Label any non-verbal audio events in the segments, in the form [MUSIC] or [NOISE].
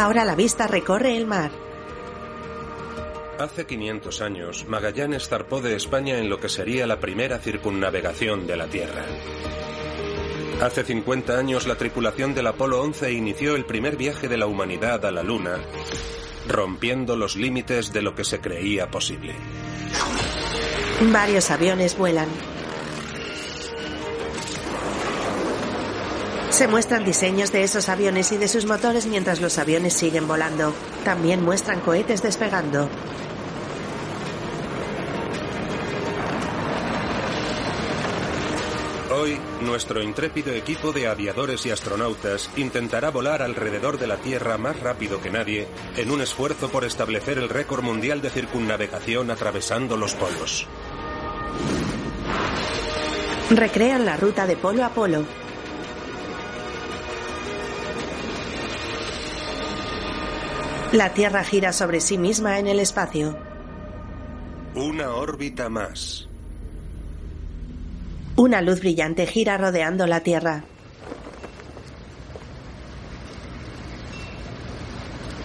Ahora la vista recorre el mar. Hace 500 años, Magallanes zarpó de España en lo que sería la primera circunnavegación de la Tierra. Hace 50 años, la tripulación del Apolo 11 inició el primer viaje de la humanidad a la Luna, rompiendo los límites de lo que se creía posible. Varios aviones vuelan. Se muestran diseños de esos aviones y de sus motores mientras los aviones siguen volando. También muestran cohetes despegando. Hoy, nuestro intrépido equipo de aviadores y astronautas intentará volar alrededor de la Tierra más rápido que nadie en un esfuerzo por establecer el récord mundial de circunnavegación atravesando los polos. Recrean la ruta de polo a polo. La Tierra gira sobre sí misma en el espacio. Una órbita más. Una luz brillante gira rodeando la Tierra.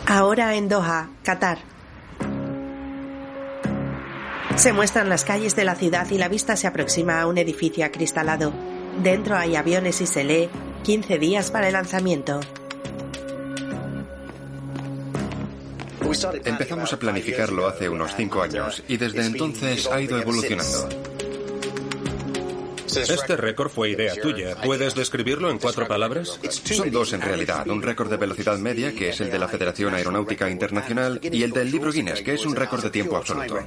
Ahora en Doha, Qatar. Se muestran las calles de la ciudad y la vista se aproxima a un edificio acristalado. Dentro hay aviones y se lee 15 días para el lanzamiento. Empezamos a planificarlo hace unos cinco años y desde entonces ha ido evolucionando. Este récord fue idea tuya. ¿Puedes describirlo en cuatro palabras? Son dos en realidad. Un récord de velocidad media, que es el de la Federación Aeronáutica Internacional, y el del libro Guinness, que es un récord de tiempo absoluto.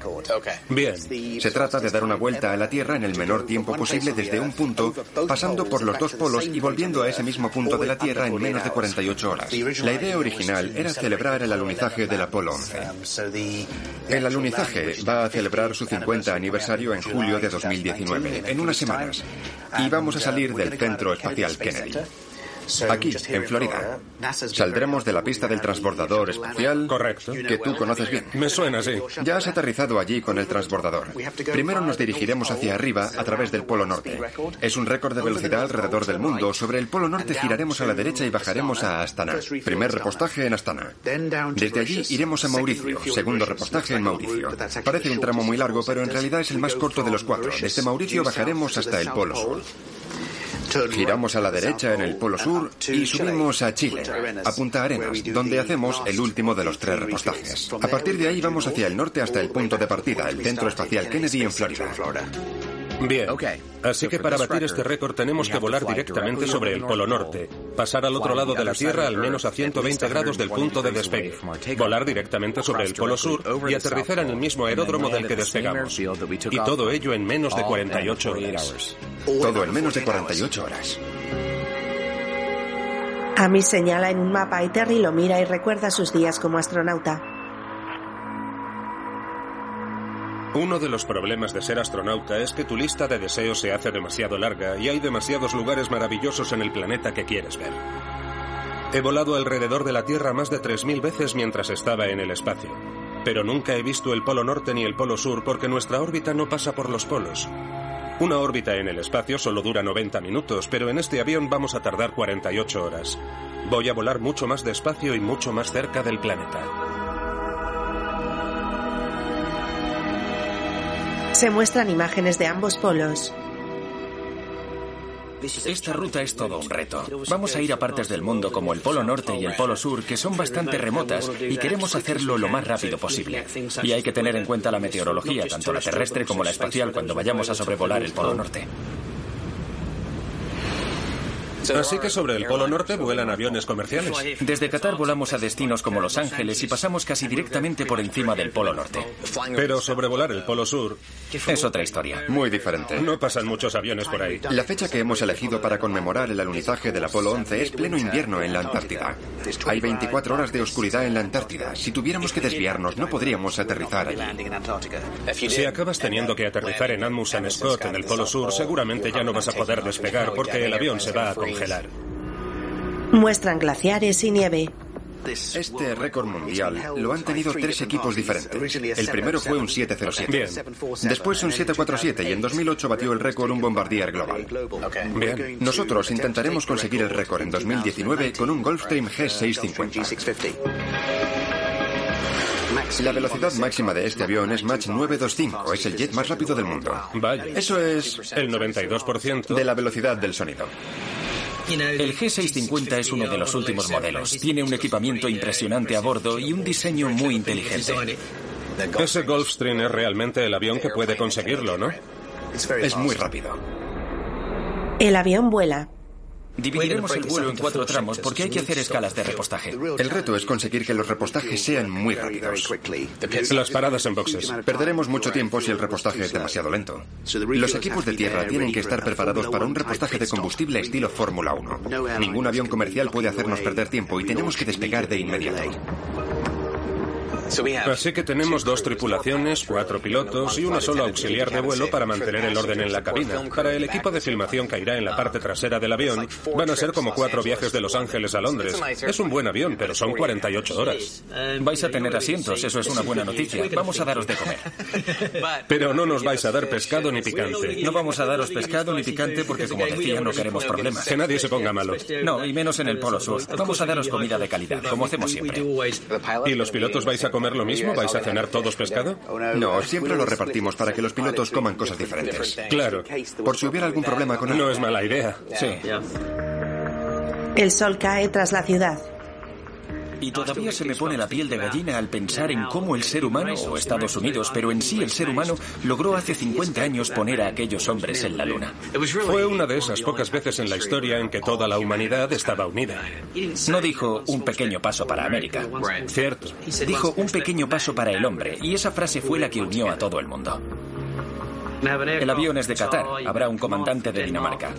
Bien. Se trata de dar una vuelta a la Tierra en el menor tiempo posible desde un punto, pasando por los dos polos y volviendo a ese mismo punto de la Tierra en menos de 48 horas. La idea original era celebrar el alunizaje del Apolo 11. El alunizaje va a celebrar su 50 aniversario en julio de 2019, en unas semanas y vamos a salir del Centro Espacial Kennedy. Aquí, en Florida. Saldremos de la pista del transbordador espacial. Correcto. Que tú conoces bien. Me suena así. Ya has aterrizado allí con el transbordador. Primero nos dirigiremos hacia arriba a través del Polo Norte. Es un récord de velocidad alrededor del mundo. Sobre el Polo Norte giraremos a la derecha y bajaremos a Astana. Primer repostaje en Astana. Desde allí iremos a Mauricio. Segundo repostaje en Mauricio. Parece un tramo muy largo, pero en realidad es el más corto de los cuatro. Desde Mauricio bajaremos hasta el Polo Sur. Giramos a la derecha en el Polo Sur y subimos a Chile, a Punta Arenas, donde hacemos el último de los tres repostajes. A partir de ahí vamos hacia el norte hasta el punto de partida, el Centro Espacial Kennedy en Florida. Bien. Así que para batir este récord tenemos que volar directamente sobre el Polo Norte, pasar al otro lado de la Tierra al menos a 120 grados del punto de despegue, volar directamente sobre el Polo Sur y aterrizar en el mismo aeródromo del que despegamos. Y todo ello en menos de 48 horas. Todo en menos de 48 horas. Amy señala en un mapa y Terry lo mira y recuerda sus días como astronauta. Uno de los problemas de ser astronauta es que tu lista de deseos se hace demasiado larga y hay demasiados lugares maravillosos en el planeta que quieres ver. He volado alrededor de la Tierra más de 3.000 veces mientras estaba en el espacio, pero nunca he visto el Polo Norte ni el Polo Sur porque nuestra órbita no pasa por los polos. Una órbita en el espacio solo dura 90 minutos, pero en este avión vamos a tardar 48 horas. Voy a volar mucho más despacio y mucho más cerca del planeta. Se muestran imágenes de ambos polos. Esta ruta es todo un reto. Vamos a ir a partes del mundo como el Polo Norte y el Polo Sur que son bastante remotas y queremos hacerlo lo más rápido posible. Y hay que tener en cuenta la meteorología, tanto la terrestre como la espacial, cuando vayamos a sobrevolar el Polo Norte. Así que sobre el Polo Norte vuelan aviones comerciales. Desde Qatar volamos a destinos como Los Ángeles y pasamos casi directamente por encima del Polo Norte. Pero sobrevolar el Polo Sur Es otra historia. Muy diferente. no pasan muchos aviones por ahí. La fecha que hemos elegido para conmemorar el alunizaje del Apolo 11 es pleno invierno en la Antártida. Hay 24 horas de oscuridad en la Antártida. Si tuviéramos que desviarnos, no podríamos aterrizar allí. Si acabas teniendo que aterrizar en Amundsen Scott, en el Polo Sur, seguramente ya no vas a poder despegar porque el avión se va a congelar. Muestran glaciares y nieve. Este récord mundial lo han tenido tres equipos diferentes. El primero fue un 707. Bien. Después un 747 y en 2008 batió el récord un Bombardier Global. Bien. Nosotros intentaremos conseguir el récord en 2019 con un Gulfstream G650. La velocidad máxima de este avión es Mach 925, es el jet más rápido del mundo. Vaya. Eso es El 92%. de la velocidad del sonido. El G650 es uno de los últimos modelos. Tiene un equipamiento impresionante a bordo y un diseño muy inteligente. Ese Gulfstream es realmente el avión que puede conseguirlo, ¿no? Es muy rápido. El avión vuela. Dividiremos el vuelo en cuatro tramos porque hay que hacer escalas de repostaje. El reto es conseguir que los repostajes sean muy rápidos. Las paradas en boxes. Perderemos mucho tiempo si el repostaje es demasiado lento. Los equipos de tierra tienen que estar preparados para un repostaje de combustible estilo Fórmula 1. Ningún avión comercial puede hacernos perder tiempo y tenemos que despegar de inmediato. Así que tenemos dos tripulaciones, cuatro pilotos y una sola auxiliar de vuelo para mantener el orden en la cabina. Para el equipo de filmación que irá en la parte trasera del avión, van a ser como cuatro viajes de Los Ángeles a Londres. Es un buen avión, pero son 48 horas. Vais a tener asientos, eso es una buena noticia. Vamos a daros de comer. Pero no nos vais a dar pescado ni picante. No vamos a daros pescado ni picante porque, como decía, no queremos problemas. Que nadie se ponga malo. No, y menos en el Polo Sur. Vamos a daros comida de calidad, como hacemos siempre. ¿Y los pilotos vais a comer lo mismo? ¿Vais a cenar todos pescado? No, siempre lo repartimos para que los pilotos coman cosas diferentes. Claro. Por si hubiera algún problema con No es mala idea. Sí. El sol cae tras la ciudad. Y todavía se me pone la piel de gallina al pensar en cómo el ser humano, o Estados Unidos, pero en sí el ser humano, logró hace 50 años poner a aquellos hombres en la luna. Fue una de esas pocas veces en la historia en que toda la humanidad estaba unida. No dijo un pequeño paso para América. Cierto. Dijo un pequeño paso para el hombre, y esa frase fue la que unió a todo el mundo. El avión es de Qatar, habrá un comandante de Dinamarca.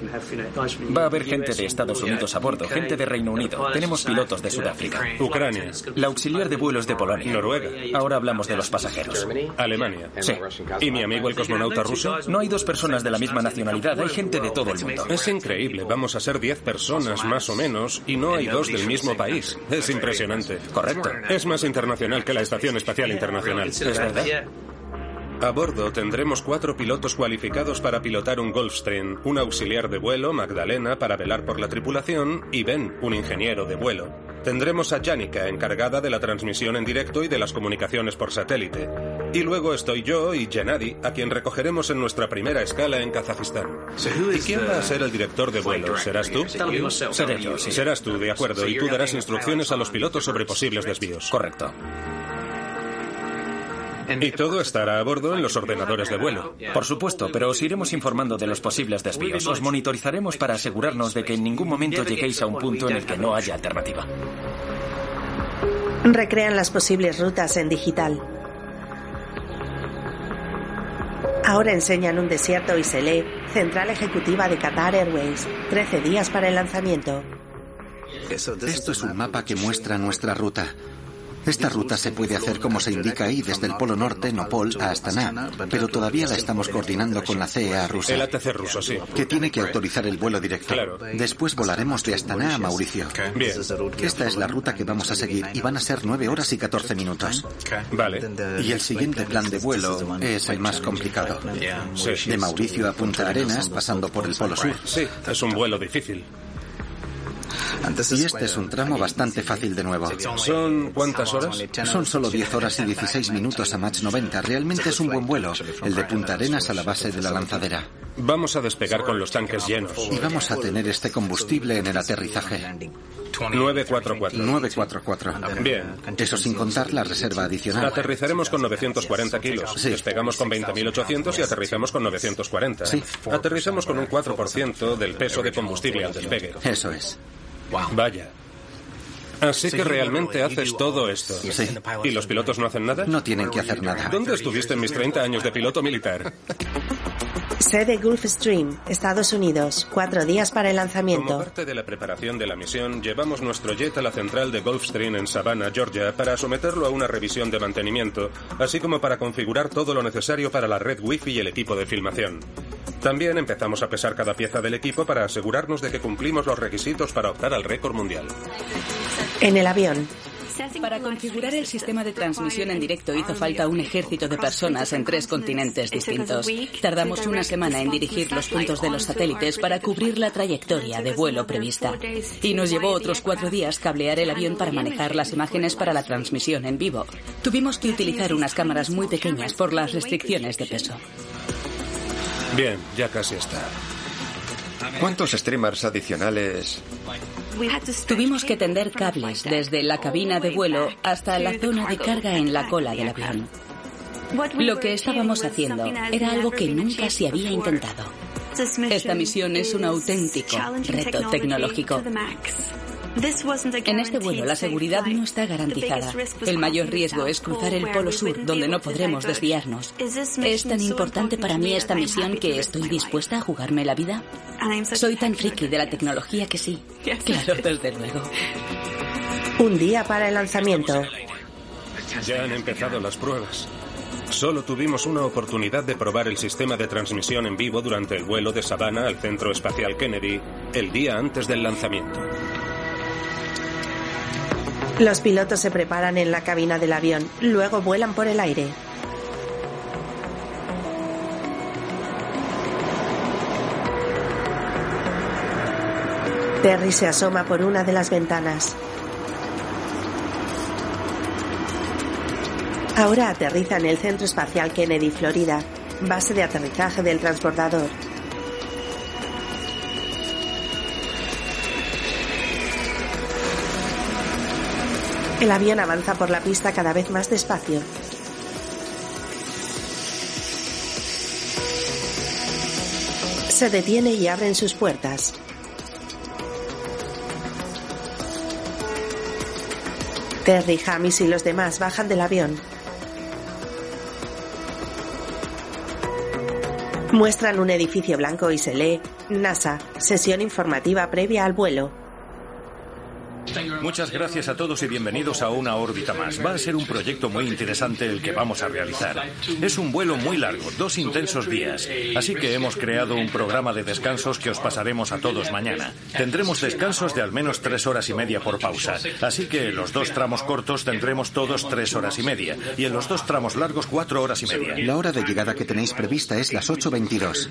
Va a haber gente de Estados Unidos a bordo, gente de Reino Unido. Tenemos pilotos de Sudáfrica. Ucrania, La auxiliar de vuelos de Polonia. Noruega, Ahora hablamos de los pasajeros. Alemania. Sí. ¿Y mi amigo el cosmonauta ruso? No hay dos personas de la misma nacionalidad, hay gente de todo el mundo. Es increíble, vamos a ser 10 personas más o menos y no hay dos del mismo país. Es impresionante. Correcto. Es más internacional que la Estación Espacial Internacional. ¿Es verdad? A bordo tendremos cuatro pilotos cualificados para pilotar un Gulfstream, un auxiliar de vuelo, Magdalena, para velar por la tripulación, y Ben, un ingeniero de vuelo. Tendremos a Janica, encargada de la transmisión en directo y de las comunicaciones por satélite. Y luego estoy yo y Gennady, a quien recogeremos en nuestra primera escala en Kazajistán. ¿Y quién va a ser el director de vuelo? ¿Serás tú? Seré yo, sí. Serás tú, de acuerdo, y tú darás instrucciones a los pilotos sobre posibles desvíos. Correcto. Y todo estará a bordo en los ordenadores de vuelo. Por supuesto, pero os iremos informando de los posibles desvíos. Os monitorizaremos para asegurarnos de que en ningún momento lleguéis a un punto en el que no haya alternativa. Recrean las posibles rutas en digital. Ahora enseñan un desierto y se lee Central Ejecutiva de Qatar Airways. 13 días para el lanzamiento. Esto es un mapa que muestra nuestra ruta. Esta ruta se puede hacer como se indica ahí, desde el Polo Norte, Nopol, a Astana, pero todavía la estamos coordinando con la CEA rusa. El ATC ruso, sí. Que tiene que autorizar el vuelo directo. Claro. Después volaremos de Astana a Mauricio. Bien. Esta es la ruta que vamos a seguir y van a ser 9 horas y 14 minutos. Vale. Y el siguiente plan de vuelo es el más complicado. Sí. De Mauricio a Punta Arenas, pasando por el Polo Sur. Sí, es un vuelo difícil. Y este es un tramo bastante fácil de nuevo. ¿Son cuántas horas? Son solo 10 horas y 16 minutos a Mach 90. Realmente es un buen vuelo. El de Punta Arenas a la base de la lanzadera. Vamos a despegar con los tanques llenos. Y vamos a tener este combustible en el aterrizaje. 944. 944. Bien. Eso sin contar la reserva adicional. Aterrizaremos con 940 kilos. Sí. Despegamos con 20.800 y aterrizamos con 940. Sí. Aterrizamos con un 4% del peso de combustible al despegue. Eso es. Vaya. Así que realmente haces todo esto. Sí. ¿Y los pilotos no hacen nada? No tienen que hacer nada. ¿Dónde estuviste en mis 30 años de piloto militar? [LAUGHS] Sede Gulfstream, Estados Unidos. Cuatro días para el Como lanzamiento. parte de la preparación de la misión, llevamos nuestro jet a la central de Gulfstream en Savannah, Georgia, para someterlo a una revisión de mantenimiento, así como para configurar todo lo necesario para la red Wi-Fi y el equipo de filmación. También empezamos a pesar cada pieza del equipo para asegurarnos de que cumplimos los requisitos para optar al récord mundial. En el avión, Para configurar el sistema de transmisión en directo hizo falta un ejército de personas en tres continentes distintos. Tardamos una semana en dirigir los puntos de los satélites para cubrir la trayectoria de vuelo prevista. Y nos llevó otros cuatro días cablear el avión para manejar las imágenes para la transmisión en vivo. Tuvimos que utilizar unas cámaras muy pequeñas por las restricciones de peso. Bien, ya casi está. ¿Cuántos streamers adicionales? Tuvimos que tender cables desde la cabina de vuelo hasta la zona de carga en la cola del avión. Lo que estábamos haciendo era algo que nunca se había intentado. Esta misión es un auténtico reto tecnológico. En este vuelo la seguridad no está garantizada. El mayor riesgo es cruzar el Polo Sur, donde no podremos desviarnos. ¿Es tan importante para mí esta misión que estoy dispuesta a jugarme la vida? Soy tan friki de la tecnología que sí. Claro, desde luego. un día para el lanzamiento. Ya han empezado las pruebas. Solo tuvimos una oportunidad de probar el sistema de transmisión en vivo durante el vuelo de Savannah al Centro Espacial Kennedy el día antes del lanzamiento. Los pilotos se preparan en la cabina del avión, luego vuelan por el aire. Terry se asoma por una de las ventanas. Ahora aterriza en el Centro Espacial Kennedy, Florida, base de aterrizaje del transbordador. El avión avanza por la pista cada vez más despacio. Se detiene y abren sus puertas. Terry, Hamis y los demás bajan del avión. Muestran un edificio blanco y se lee NASA, sesión informativa previa al vuelo. Muchas gracias a todos y bienvenidos a una órbita más. Va a ser un proyecto muy interesante el que vamos a realizar. Es un vuelo muy largo, dos intensos días. Así que hemos creado un programa de descansos que os pasaremos a todos mañana. Tendremos descansos de al menos tres horas y media por pausa. Así que en los dos tramos cortos tendremos todos tres horas y media. Y en los dos tramos largos cuatro horas y media. La hora de llegada que tenéis prevista es las 8.22.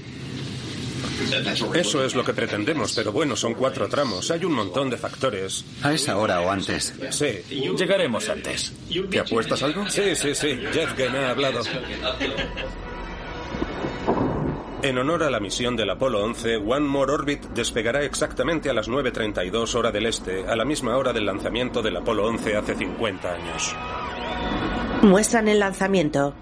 Eso es lo que pretendemos, pero bueno, son cuatro tramos. Hay un montón de factores. A esa hora o antes. Sí. Llegaremos antes. ¿Te apuestas algo? Sí, sí, sí. Jeff Gane ha hablado. En honor a la misión del Apolo 11, One More Orbit despegará exactamente a las 9.32 hora del este, a la misma hora del lanzamiento del Apolo 11 hace 50 años. Muestran el lanzamiento.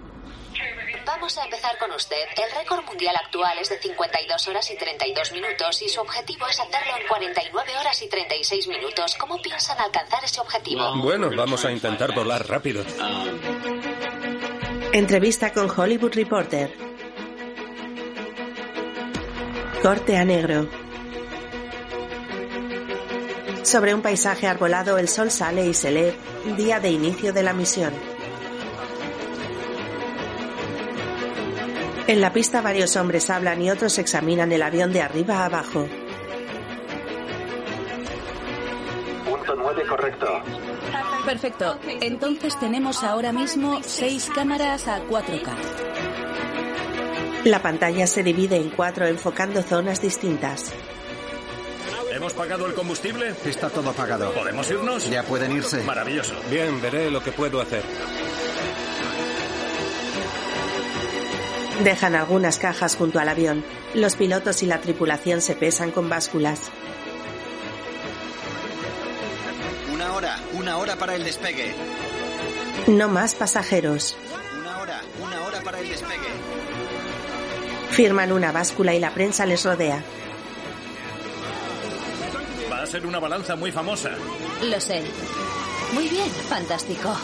Vamos a empezar con usted. El récord mundial actual es de 52 horas y 32 minutos y su objetivo es hacerlo en 49 horas y 36 minutos. ¿Cómo piensan alcanzar ese objetivo? Bueno, vamos a intentar volar rápido. Entrevista con Hollywood Reporter. Corte a negro. Sobre un paisaje arbolado el sol sale y se lee día de inicio de la misión. En la pista varios hombres hablan y otros examinan el avión de arriba a abajo. Punto 9 correcto. Perfecto. Entonces tenemos ahora mismo seis cámaras a 4K. La pantalla se divide en cuatro enfocando zonas distintas. ¿Hemos pagado el combustible? Está todo pagado. ¿Podemos irnos? Ya pueden irse. Maravilloso. Bien, veré lo que puedo hacer. Dejan algunas cajas junto al avión. Los pilotos y la tripulación se pesan con básculas. Una hora, una hora para el despegue. No más pasajeros. Una hora, una hora para el despegue. Firman una báscula y la prensa les rodea. Va a ser una balanza muy famosa. Lo sé. Muy bien, fantástico.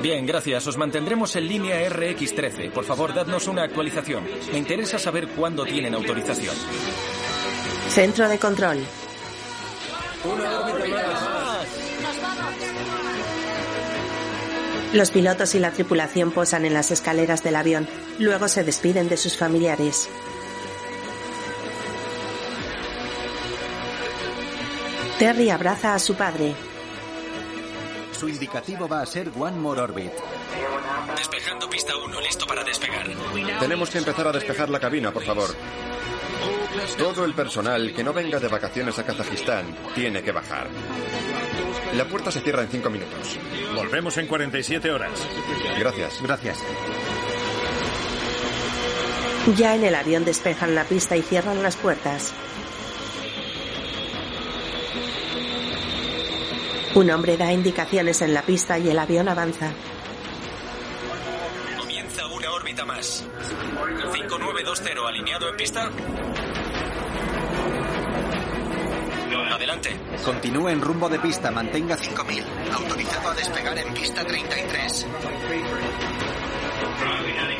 Bien, gracias. Os mantendremos en línea RX-13. Por favor, dadnos una actualización. Me interesa saber cuándo tienen autorización. Centro de control. Los pilotos y la tripulación posan en las escaleras del avión. Luego se despiden de sus familiares. Terry abraza a su padre. Su indicativo va a ser One More Orbit. Despejando pista 1, listo para despegar. Tenemos que empezar a despejar la cabina, por favor. Todo el personal que no venga de vacaciones a Kazajistán tiene que bajar. La puerta se cierra en cinco minutos. Volvemos en 47 horas. Gracias. Gracias. Ya en el avión despejan la pista y cierran las puertas. Un hombre da indicaciones en la pista y el avión avanza. Comienza una órbita más. 5920, alineado en pista. Adelante. Continúe en rumbo de pista, mantenga 5000. Autorizado a despegar en pista 33.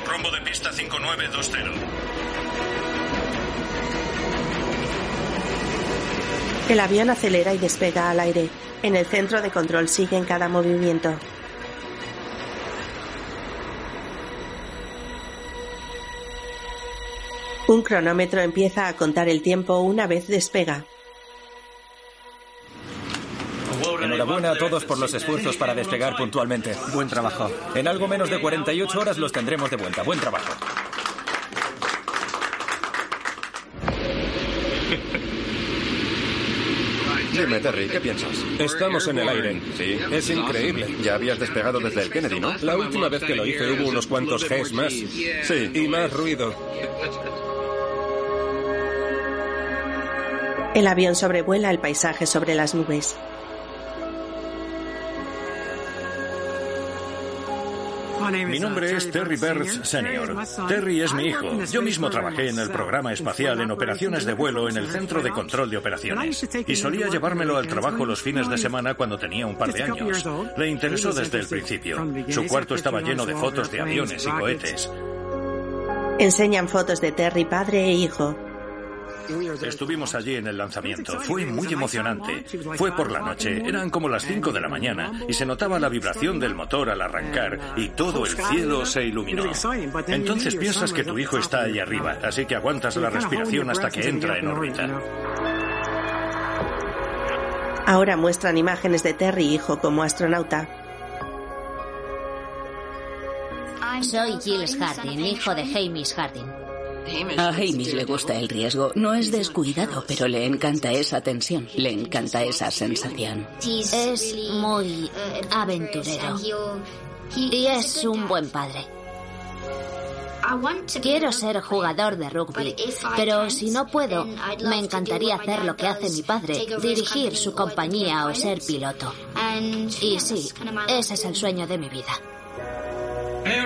Rumbo de pista 5920. El avión acelera y despega al aire. En el centro de control siguen cada movimiento. Un cronómetro empieza a contar el tiempo una vez despega. Enhorabuena a todos por los esfuerzos para despegar puntualmente. Buen trabajo. En algo menos de 48 horas los tendremos de vuelta. Buen trabajo. Dime, Terry, ¿qué piensas? Estamos en el aire. Sí. Es increíble. Ya habías despegado desde el Kennedy, ¿no? La última vez que lo hice hubo unos cuantos Gs más. Sí. Y más ruido. El avión sobrevuela el paisaje sobre las nubes. Mi nombre es Terry Burns Senior. Terry es mi hijo. Yo mismo trabajé en el programa espacial en operaciones de vuelo en el Centro de Control de Operaciones. Y solía llevármelo al trabajo los fines de semana cuando tenía un par de años. Le interesó desde el principio. Su cuarto estaba lleno de fotos de aviones y cohetes. Enseñan fotos de Terry padre e hijo. Estuvimos allí en el lanzamiento. Fue muy emocionante. Fue por la noche. Eran como las 5 de la mañana y se notaba la vibración del motor al arrancar y todo el cielo se iluminó. Entonces piensas que tu hijo está ahí arriba, así que aguantas la respiración hasta que entra en órbita. Ahora muestran imágenes de Terry hijo como astronauta. Soy Giles Harding, hijo de Hamish Harding. A Hamish le gusta el riesgo. No es descuidado, pero le encanta esa tensión. Le encanta esa sensación. Es muy aventurero. Y es un buen padre. Quiero ser jugador de rugby, pero si no puedo, me encantaría hacer lo que hace mi padre, dirigir su compañía o ser piloto. Y sí, ese es el sueño de mi vida.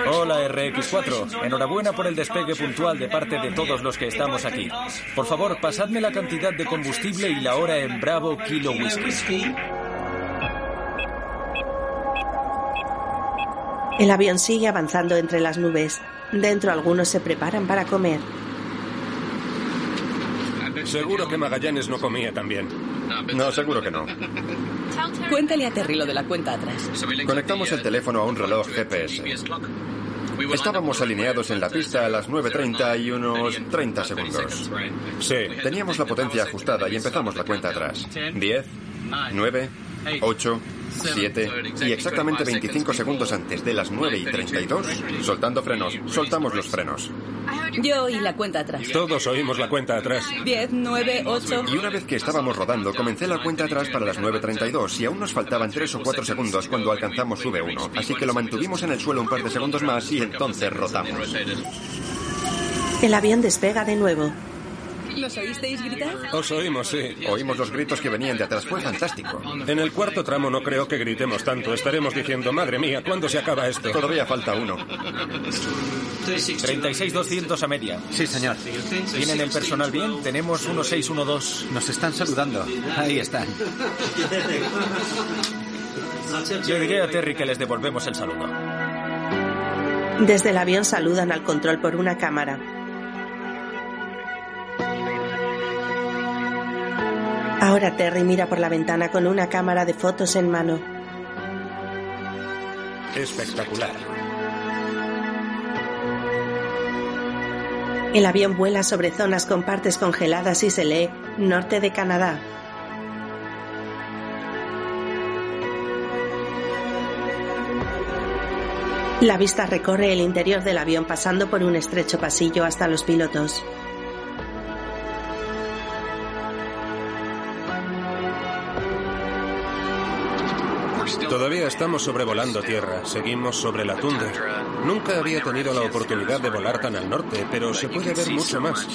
Hola RX4, enhorabuena por el despegue puntual de parte de todos los que estamos aquí. Por favor, pasadme la cantidad de combustible y la hora en Bravo Kilo Whisky. El avión sigue avanzando entre las nubes. Dentro algunos se preparan para comer. Seguro que Magallanes no comía tan bien. No, seguro que no. Cuéntale a Terry lo de la cuenta atrás. Conectamos el teléfono a un reloj GPS. Estábamos alineados en la pista a las 9.30 y unos 30 segundos. Sí. Teníamos la potencia ajustada y empezamos la cuenta atrás. 10, 9, 8, 7 y exactamente 25 segundos antes de las 9 y 32, soltando frenos, soltamos los frenos. Yo oí la cuenta atrás. Todos oímos la cuenta atrás. 10, 9, 8. Y una vez que estábamos rodando, comencé la cuenta atrás para las 9.32 y aún nos faltaban 3 o 4 segundos cuando alcanzamos V1. Así que lo mantuvimos en el suelo un par de segundos más y entonces rodamos. El avión despega de nuevo. ¿Los oísteis gritar? Os oímos, sí. Oímos los gritos que venían de atrás. Fue fantástico. En el cuarto tramo no creo que gritemos tanto. Estaremos diciendo, madre mía, ¿cuándo se acaba esto? Todavía falta uno. 36200 a media. Sí, señor. ¿Tienen el personal bien? Tenemos 1612. Nos están saludando. Ahí están. Yo diré a Terry que les devolvemos el saludo. Desde el avión saludan al control por una cámara. Ahora Terry mira por la ventana con una cámara de fotos en mano. Espectacular. El avión vuela sobre zonas con partes congeladas y se lee norte de Canadá. La vista recorre el interior del avión pasando por un estrecho pasillo hasta los pilotos. Todavía estamos sobrevolando tierra, seguimos sobre la tundra. Nunca había tenido la oportunidad de volar tan al norte, pero se puede ver mucho más.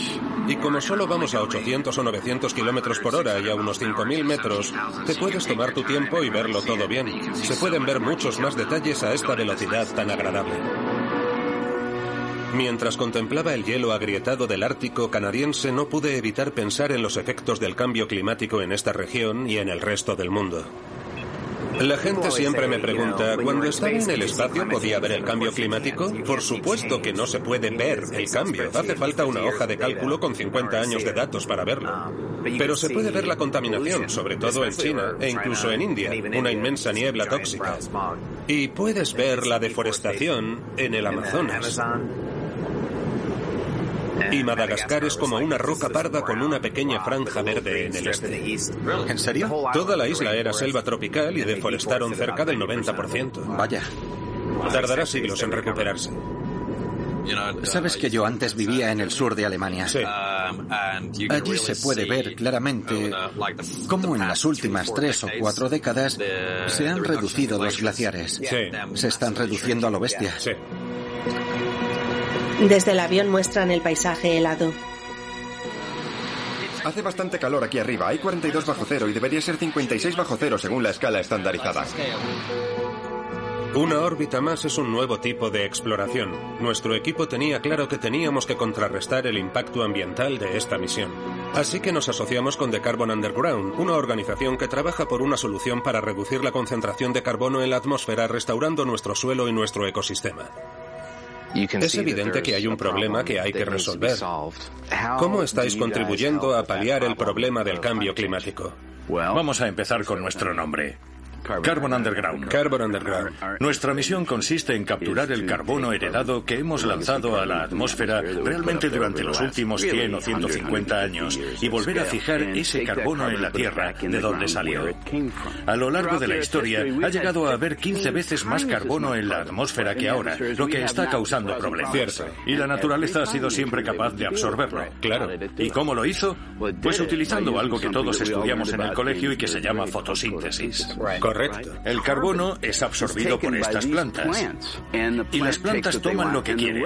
Y como solo vamos a 800 o 900 kilómetros por hora y a unos 5.000 metros, te puedes tomar tu tiempo y verlo todo bien. Se pueden ver muchos más detalles a esta velocidad tan agradable. Mientras contemplaba el hielo agrietado del Ártico canadiense, no pude evitar pensar en los efectos del cambio climático en esta región y en el resto del mundo. La gente siempre me pregunta, ¿cuando estaba en el espacio podía ver el cambio climático? Por supuesto que no se puede ver el cambio. Hace falta una hoja de cálculo con 50 años de datos para verlo. Pero se puede ver la contaminación, sobre todo en China e incluso en India, una inmensa niebla tóxica. Y puedes ver la deforestación en el Amazonas. Y Madagascar es como una roca parda con una pequeña franja verde en el este. ¿En serio? Toda la isla era selva tropical y deforestaron cerca del 90%. Vaya. Tardará siglos en recuperarse. Sabes que yo antes vivía en el sur de Alemania. Sí. Allí se puede ver claramente cómo en las últimas tres o cuatro décadas se han reducido los glaciares. Sí. Se están reduciendo a lo bestia. Sí. Desde el avión muestran el paisaje helado. Hace bastante calor aquí arriba. Hay 42 bajo cero y debería ser 56 bajo cero según la escala estandarizada. Una órbita más es un nuevo tipo de exploración. Nuestro equipo tenía claro que teníamos que contrarrestar el impacto ambiental de esta misión. Así que nos asociamos con The Carbon Underground, una organización que trabaja por una solución para reducir la concentración de carbono en la atmósfera restaurando nuestro suelo y nuestro ecosistema. Es evidente que hay un problema que hay que resolver. ¿Cómo estáis contribuyendo a paliar el problema del cambio climático? Vamos a empezar con nuestro nombre. Carbon Underground. Carbon Underground. Nuestra misión consiste en capturar el carbono heredado que hemos lanzado a la atmósfera realmente durante los últimos 100 o 150 años y volver a fijar ese carbono en la Tierra de donde salió. A lo largo de la historia ha llegado a haber 15 veces más carbono en la atmósfera que ahora, lo que está causando problemas. Cierto. Y la naturaleza ha sido siempre capaz de absorberlo. Claro. ¿Y cómo lo hizo? Pues utilizando algo que todos estudiamos en el colegio y que se llama fotosíntesis. Correcto. El carbono es absorbido por estas plantas. Y las plantas toman lo que quieren.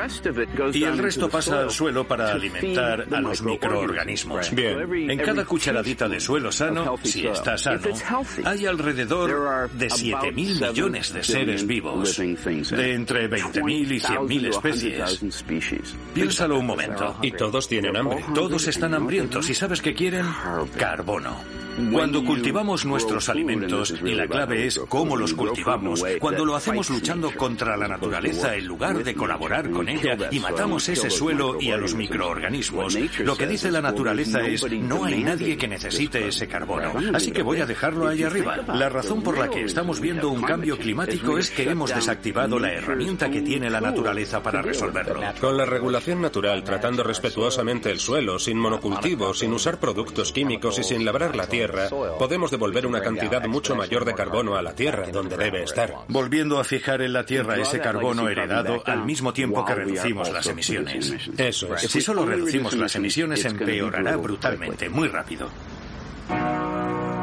Y el resto pasa al suelo para alimentar a los microorganismos. Bien. En cada cucharadita de suelo sano, si está sano, hay alrededor de 7.000 millones de seres vivos, de entre 20.000 y 100.000 especies. Piénsalo un momento. Y todos tienen hambre. Todos están hambrientos y ¿sabes qué quieren? Carbono. Cuando cultivamos nuestros alimentos, y la clave es cómo los cultivamos, cuando lo hacemos luchando contra la naturaleza en lugar de colaborar con ella. y matamos ese suelo y a los microorganismos, lo que dice la naturaleza es no hay nadie que necesite ese carbono, así que voy a dejarlo ahí arriba. La razón por la que estamos viendo un cambio climático es que hemos desactivado la herramienta que tiene la naturaleza para resolverlo. Con la regulación natural, tratando respetuosamente el suelo, sin monocultivos, sin usar productos químicos y sin labrar la tierra, podemos devolver una cantidad mucho mayor de carbono a la Tierra, donde debe estar. Volviendo a fijar en la Tierra ese carbono heredado al mismo tiempo que reducimos las emisiones. Eso es. Si solo reducimos las emisiones, empeorará brutalmente, muy rápido.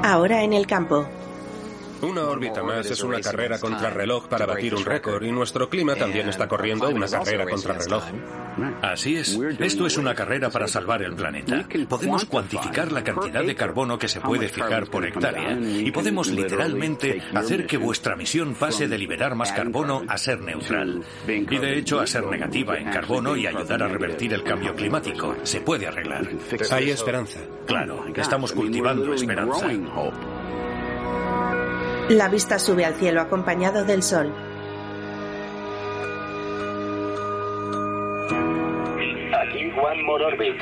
Ahora en el campo. Una órbita más es una carrera contrarreloj para batir un récord y nuestro clima también está corriendo una carrera contrarreloj. Así es. Esto es una carrera para salvar el planeta. Podemos cuantificar la cantidad de carbono que se puede fijar por hectárea y podemos literalmente hacer que vuestra misión pase de liberar más carbono a ser neutral. Y de hecho a ser negativa en carbono y ayudar a revertir el cambio climático. Se puede arreglar. Hay esperanza. Claro, estamos cultivando esperanza. La vista sube al cielo acompañado del sol. One More Orbit.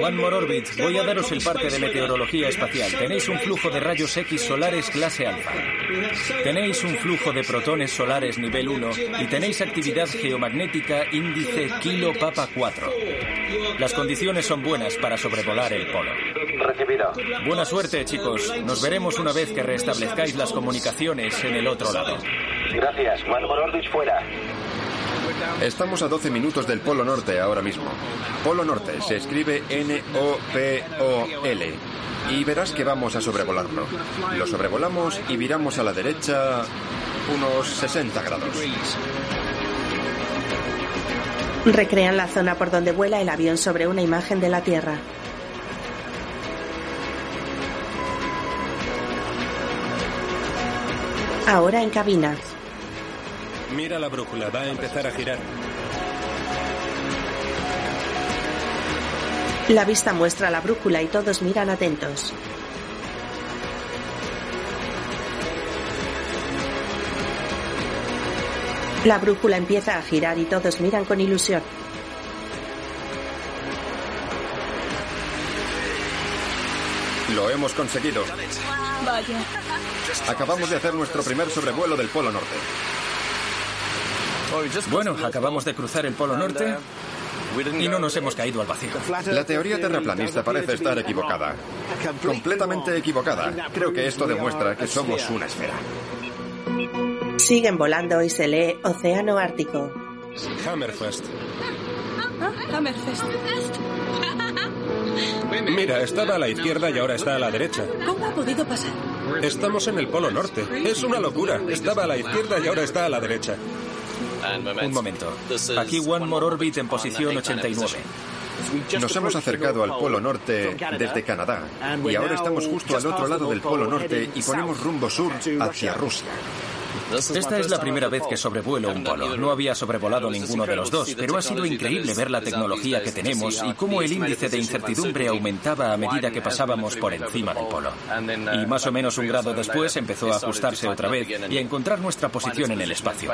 One More Orbit, voy a daros el parte de meteorología espacial. Tenéis un flujo de rayos X solares clase alfa. Tenéis un flujo de protones solares nivel 1 y tenéis actividad geomagnética índice kilo papa 4. Las condiciones son buenas para sobrevolar el polo. Recibido. Buena suerte, chicos. Nos veremos una vez que restablezcáis las comunicaciones en el otro lado. Gracias. One More Orbit fuera. Estamos a 12 minutos del Polo Norte ahora mismo. Polo Norte se escribe N-O-P-O-L. Y verás que vamos a sobrevolarlo. Lo sobrevolamos y viramos a la derecha unos 60 grados. Recrean la zona por donde vuela el avión sobre una imagen de la Tierra. Ahora en cabina. Mira la brújula, va a empezar a girar. La vista muestra la brújula y todos miran atentos. La brújula empieza a girar y todos miran con ilusión. Lo hemos conseguido. Vaya. Acabamos de hacer nuestro primer sobrevuelo del Polo Norte. Bueno, acabamos de cruzar el Polo Norte y no nos hemos caído al vacío. La teoría terraplanista parece estar equivocada. Completamente equivocada. Creo que esto demuestra que somos una esfera. Siguen volando y se lee Océano Ártico. Hammerfest. Hammerfest. Mira, estaba a la izquierda y ahora está a la derecha. ¿Cómo ha podido pasar? Estamos en el Polo Norte. Es una locura. Estaba a la izquierda y ahora está a la derecha. Un momento. Aquí One More Orbit en posición 89. Nos hemos acercado al Polo Norte desde Canadá y ahora estamos justo al otro lado del Polo Norte y ponemos rumbo sur hacia Rusia. Esta es la primera vez que sobrevuelo un polo. No había sobrevolado ninguno de los dos, pero ha sido increíble ver la tecnología que tenemos y cómo el índice de incertidumbre aumentaba a medida que pasábamos por encima del polo. Y más o menos un grado después empezó a ajustarse otra vez y a encontrar nuestra posición en el espacio.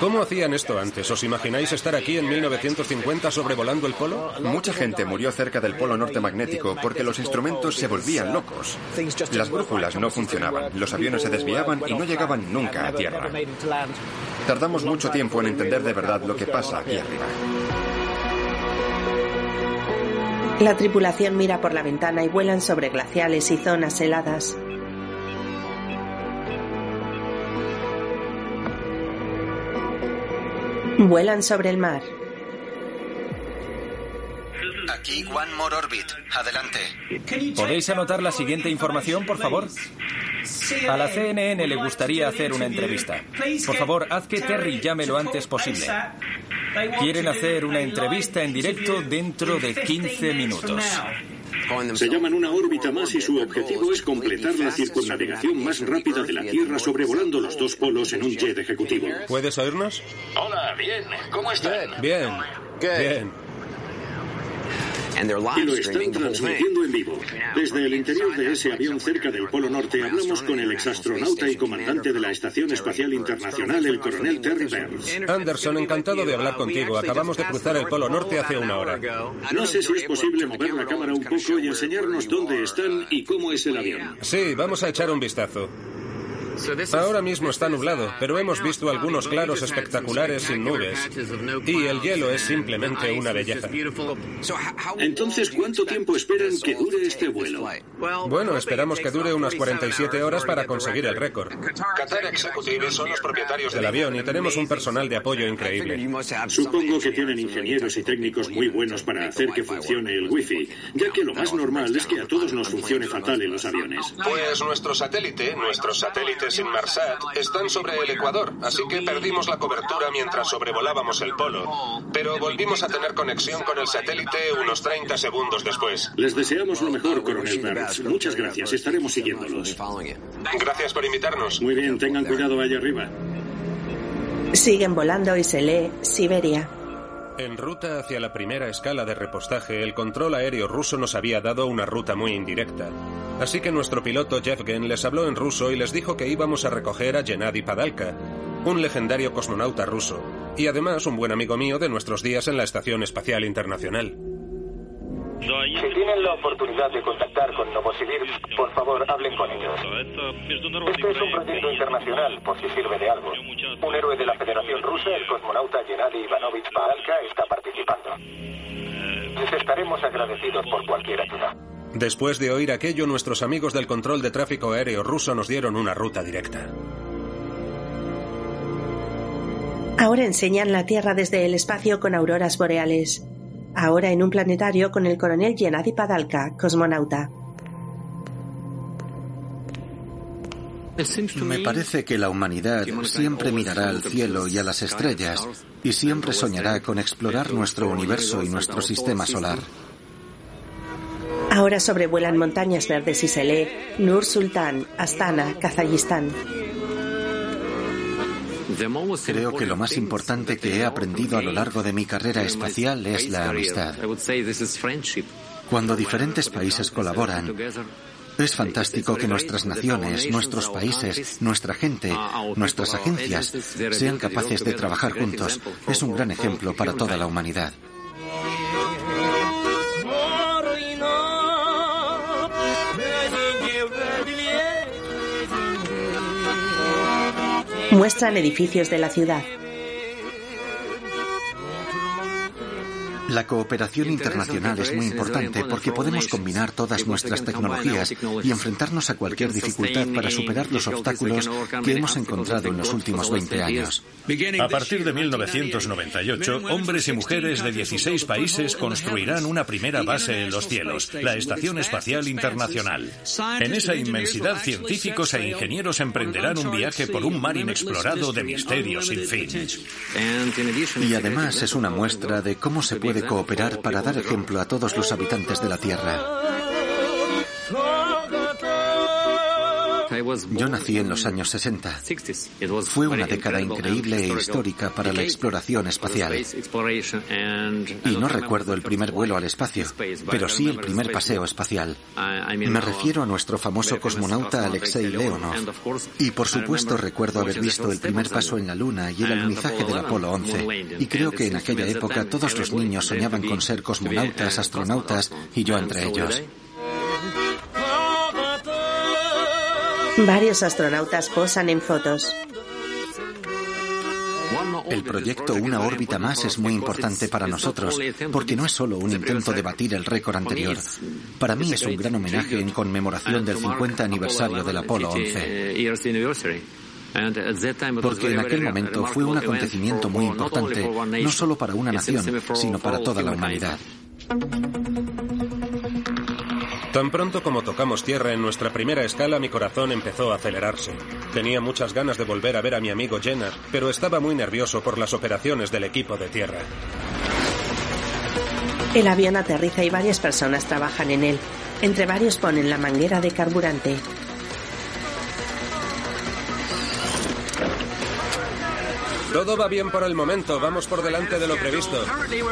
¿Cómo hacían esto antes? ¿Os imagináis estar aquí en 1950 sobrevolando el polo? Mucha gente murió cerca del Polo Norte magnético porque los instrumentos se volvían locos. Las brújulas no funcionaban, los aviones se desviaban y no llegaban nunca a tierra. Tardamos mucho tiempo en entender de verdad lo que pasa aquí arriba. La tripulación mira por la ventana y vuelan sobre glaciales y zonas heladas. Vuelan sobre el mar. Aquí One More Orbit. Adelante. ¿Podéis anotar la siguiente información, por favor? A la CNN le gustaría hacer una entrevista. Por favor, haz que Terry llame lo antes posible. Quieren hacer una entrevista en directo dentro de 15 minutos. Se llaman una órbita más y su objetivo es completar la circunnavegación más rápida de la Tierra sobrevolando los dos polos en un jet ejecutivo. ¿Puedes oírnos? Hola, bien. ¿Cómo están? Bien. Bien. Y lo están transmitiendo en vivo. Desde el interior de ese avión cerca del Polo Norte hablamos con el exastronauta y comandante de la Estación Espacial Internacional, el coronel Terry Burns. Anderson, encantado de hablar contigo. Acabamos de cruzar el Polo Norte hace una hora. No sé si es posible mover la cámara un poco y enseñarnos dónde están y cómo es el avión. Sí, vamos a echar un vistazo. Ahora mismo está nublado, pero hemos visto algunos claros espectaculares sin nubes. Y el hielo es simplemente una belleza. Entonces, ¿cuánto tiempo esperan que dure este vuelo? Bueno, esperamos que dure unas 47 horas para conseguir el récord. Qatar Executive son los propietarios del avión y tenemos un personal de apoyo increíble. Supongo que tienen ingenieros y técnicos muy buenos para hacer que funcione el wifi, ya que lo más normal es que a todos nos funcione fatal en los aviones. Pues nuestro satélite, nuestros satélites Inmarsat, están sobre el Ecuador, así que perdimos la cobertura mientras sobrevolábamos el polo. Pero volvimos a tener conexión con el satélite unos 30 segundos después. Les deseamos lo mejor, coronel Burns. Muchas gracias, estaremos siguiéndolos. Gracias por invitarnos. Muy bien, tengan cuidado allá arriba. Siguen volando y se lee Siberia. En ruta hacia la primera escala de repostaje, el control aéreo ruso nos había dado una ruta muy indirecta. Así que nuestro piloto Yevgen les habló en ruso y les dijo que íbamos a recoger a Gennady Padalka, un legendario cosmonauta ruso, y además un buen amigo mío de nuestros días en la Estación Espacial Internacional. Si tienen la oportunidad de contactar con Novosibirsk, por favor hablen con ellos. Este es un proyecto internacional, por si sirve de algo. Un héroe de la Federación Rusa, el cosmonauta Gennady Ivanovich Paalka, está participando. Les estaremos agradecidos por cualquier ayuda. Después de oír aquello, nuestros amigos del control de tráfico aéreo ruso nos dieron una ruta directa. Ahora enseñan la Tierra desde el espacio con auroras boreales. Ahora en un planetario con el coronel Gennady Padalka, cosmonauta. Me parece que la humanidad siempre mirará al cielo y a las estrellas y siempre soñará con explorar nuestro universo y nuestro sistema solar. Ahora sobrevuelan montañas verdes y se lee Nur Sultan, Astana, Kazajistán. Creo que lo más importante que he aprendido a lo largo de mi carrera espacial es la amistad. Cuando diferentes países colaboran, es fantástico que nuestras naciones, nuestros países, nuestra gente, nuestras agencias sean capaces de trabajar juntos. Es un gran ejemplo para toda la humanidad. Muestran edificios de la ciudad. La cooperación internacional es muy importante porque podemos combinar todas nuestras tecnologías y enfrentarnos a cualquier dificultad para superar los obstáculos que hemos encontrado en los últimos 20 años. A partir de 1998, hombres y mujeres de 16 países construirán una primera base en los cielos, la Estación Espacial Internacional. En esa inmensidad, científicos e ingenieros emprenderán un viaje por un mar inexplorado de misterios sin fin. Y además es una muestra de cómo se puede cooperar para dar ejemplo a todos los habitantes de la Tierra. Yo nací en los años 60. Fue una década increíble e histórica para la exploración espacial. Y no recuerdo el primer vuelo al espacio, pero sí el primer paseo espacial. Me refiero a nuestro famoso cosmonauta Alexei Leonov. Y por supuesto recuerdo haber visto el primer paso en la Luna y el alunizaje del Apolo 11. Y creo que en aquella época todos los niños soñaban con ser cosmonautas, astronautas y yo entre ellos. Varios astronautas posan en fotos. El proyecto Una órbita más es muy importante para nosotros, porque no es solo un intento de batir el récord anterior. Para mí es un gran homenaje en conmemoración del 50 aniversario del Apolo 11. Porque en aquel momento fue un acontecimiento muy importante, no solo para una nación, sino para toda la humanidad. Tan pronto como tocamos tierra en nuestra primera escala, mi corazón empezó a acelerarse. Tenía muchas ganas de volver a ver a mi amigo Jenner, pero estaba muy nervioso por las operaciones del equipo de tierra. El avión aterriza y varias personas trabajan en él. Entre varios ponen la manguera de carburante. Todo va bien por el momento, vamos por delante de lo previsto.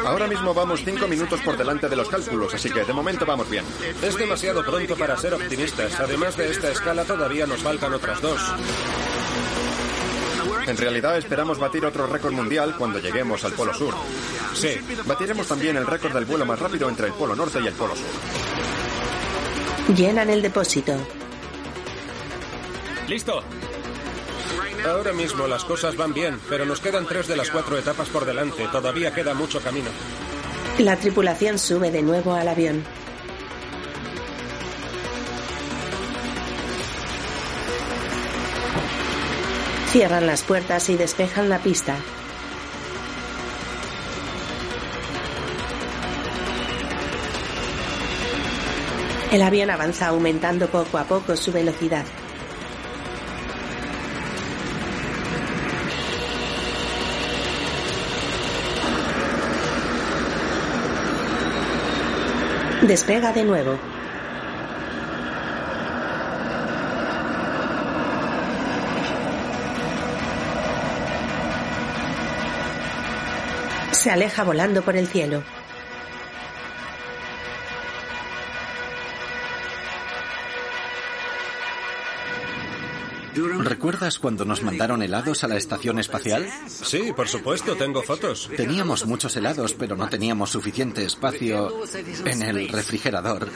Ahora mismo vamos cinco minutos por delante de los cálculos, así que de momento vamos bien. Es demasiado pronto para ser optimistas. Además de esta escala, todavía nos faltan otras dos. En realidad esperamos batir otro récord mundial cuando lleguemos al Polo Sur. Sí. Batiremos también el récord del vuelo más rápido entre el Polo Norte y el Polo Sur. Llenan el depósito. ¡Listo! Ahora mismo las cosas van bien, pero nos quedan tres de las cuatro etapas por delante. Todavía queda mucho camino. La tripulación sube de nuevo al avión. Cierran las puertas y despejan la pista. El avión avanza aumentando poco a poco su velocidad. Despega de nuevo. Se aleja volando por el cielo. ¿Recuerdas cuando nos mandaron helados a la estación espacial? Sí, por supuesto, tengo fotos. Teníamos muchos helados, pero no teníamos suficiente espacio en el refrigerador.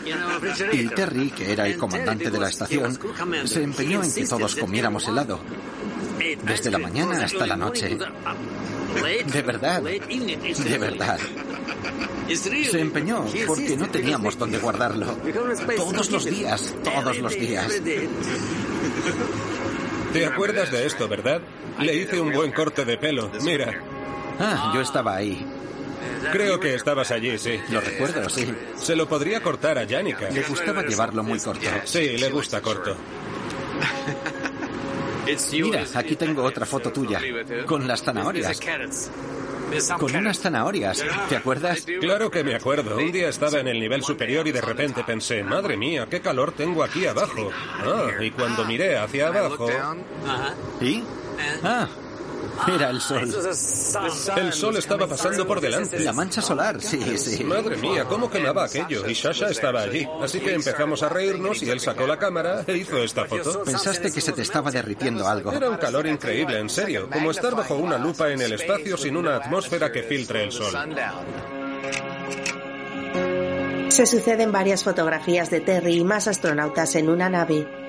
Y Terry, que era el comandante de la estación, se empeñó en que todos comiéramos helado. Desde la mañana hasta la noche. De verdad. De verdad. Se empeñó porque no teníamos dónde guardarlo. Todos los días, todos los días. ¿Te acuerdas de esto, verdad? Le hice un buen corte de pelo. Mira. Ah, yo estaba ahí. Creo que estabas allí, sí. Lo recuerdo, sí. Se lo podría cortar a Janica. Le gustaba llevarlo muy corto. Sí, le gusta corto. Mira, aquí tengo otra foto tuya. Con las zanahorias. Con unas zanahorias. ¿Te acuerdas? Claro que me acuerdo. Un día estaba en el nivel superior y de repente pensé, madre mía, qué calor tengo aquí abajo. Ah, y cuando miré hacia abajo... ¿Y? Ah, era el sol. El sol estaba pasando por delante. La mancha solar, sí, sí. Madre mía, cómo quemaba aquello. Y Sasha estaba allí. Así que empezamos a reírnos y él sacó la cámara e hizo esta foto. Pensaste que se te estaba derritiendo algo. Era un calor increíble, en serio. Como estar bajo una lupa en el espacio sin una atmósfera que filtre el sol. Se suceden varias fotografías de Terry y más astronautas en una nave.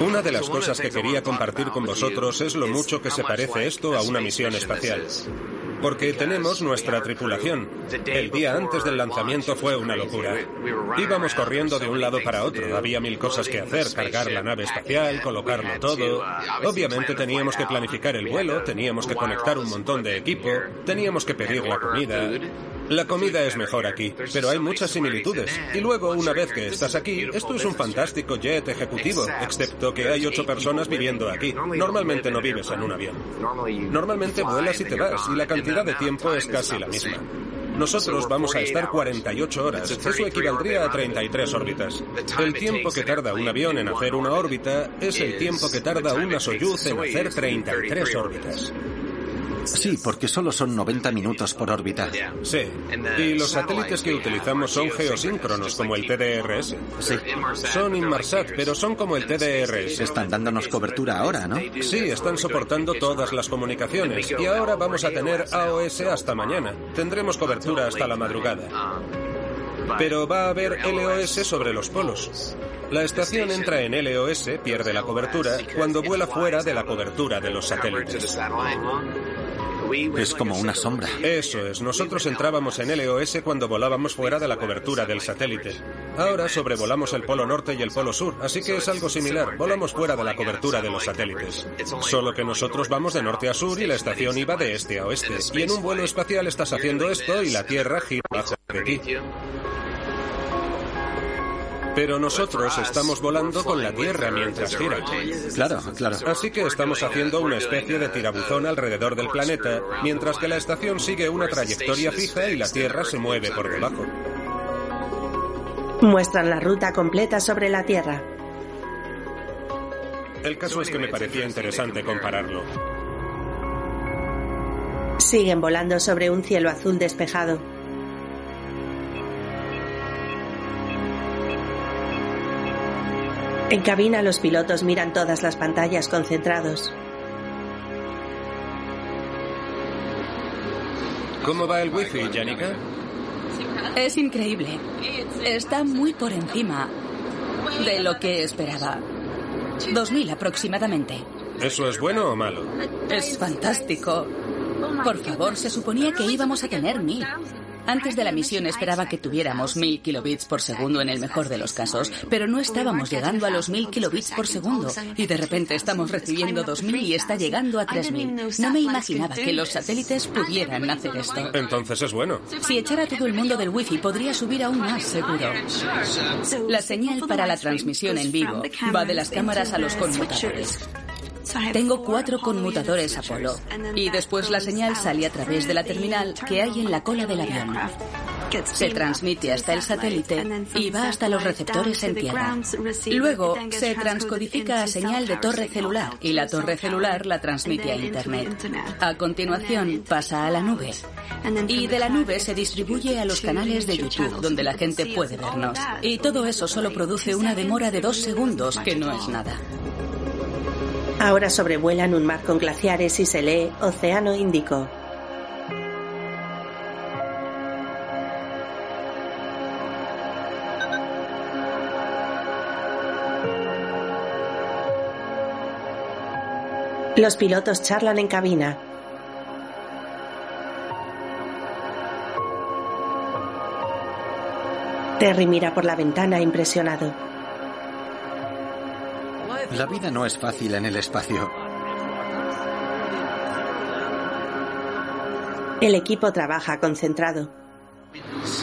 Una de las cosas que quería compartir con vosotros es lo mucho que se parece esto a una misión espacial. Porque tenemos nuestra tripulación. El día antes del lanzamiento fue una locura. Íbamos corriendo de un lado para otro. Había mil cosas que hacer. Cargar la nave espacial, colocarlo todo. Obviamente teníamos que planificar el vuelo, teníamos que conectar un montón de equipo, teníamos que pedir la comida. La comida es mejor aquí, pero hay muchas similitudes. Y luego, una vez que estás aquí, esto es un fantástico jet ejecutivo, excepto que hay ocho personas viviendo aquí. Normalmente no vives en un avión. Normalmente vuelas y te vas, y la cantidad de tiempo es casi la misma. Nosotros vamos a estar 48 horas. Eso equivaldría a 33 órbitas. El tiempo que tarda un avión en hacer una órbita es el tiempo que tarda una Soyuz en hacer 33 órbitas. Sí, porque solo son 90 minutos por órbita. Sí. Y los satélites que utilizamos son geosíncronos, como el TDRS. Sí. Son Inmarsat, pero son como el TDRS. Están dándonos cobertura ahora, ¿no? Sí, están soportando todas las comunicaciones. Y ahora vamos a tener AOS hasta mañana. Tendremos cobertura hasta la madrugada. Pero va a haber LOS sobre los polos. La estación entra en LOS, pierde la cobertura, cuando vuela fuera de la cobertura de los satélites. Es como una sombra. Eso es, nosotros entrábamos en LOS cuando volábamos fuera de la cobertura del satélite. Ahora sobrevolamos el polo norte y el polo sur, así que es algo similar. Volamos fuera de la cobertura de los satélites. Solo que nosotros vamos de norte a sur y la estación iba de este a oeste. Y en un vuelo espacial estás haciendo esto y la Tierra gira hacia ti. Pero nosotros estamos volando con la Tierra mientras gira. Claro, claro. Así que estamos haciendo una especie de tirabuzón alrededor del planeta, mientras que la estación sigue una trayectoria fija y la Tierra se mueve por debajo. Muestran la ruta completa sobre la Tierra. El caso es que me parecía interesante compararlo. Siguen volando sobre un cielo azul despejado. En cabina los pilotos miran todas las pantallas concentrados. ¿Cómo va el wifi, Janica? Es increíble. Está muy por encima de lo que esperaba. 2000 aproximadamente. ¿Eso es bueno o malo? Es fantástico. Por favor, se suponía que íbamos a tener mil. Antes de la misión esperaba que tuviéramos mil kilobits por segundo en el mejor de los casos, pero no estábamos llegando a los mil kilobits por segundo y de repente estamos recibiendo 2000 y está llegando a 3000. No me imaginaba que los satélites pudieran hacer esto. Entonces es bueno. Si echara todo el mundo del wifi podría subir aún más seguro. La señal para la transmisión en vivo va de las cámaras a los conmutadores. Tengo cuatro conmutadores Apolo y después la señal sale a través de la terminal que hay en la cola del avión. Se transmite hasta el satélite y va hasta los receptores en tierra. Luego se transcodifica a señal de torre celular y la torre celular la transmite a Internet. A continuación pasa a la nube y de la nube se distribuye a los canales de YouTube donde la gente puede vernos. Y todo eso solo produce una demora de dos segundos que no es nada. Ahora sobrevuelan un mar con glaciares y se lee Océano Índico. Los pilotos charlan en cabina. Terry mira por la ventana impresionado. La vida no es fácil en el espacio. El equipo trabaja concentrado.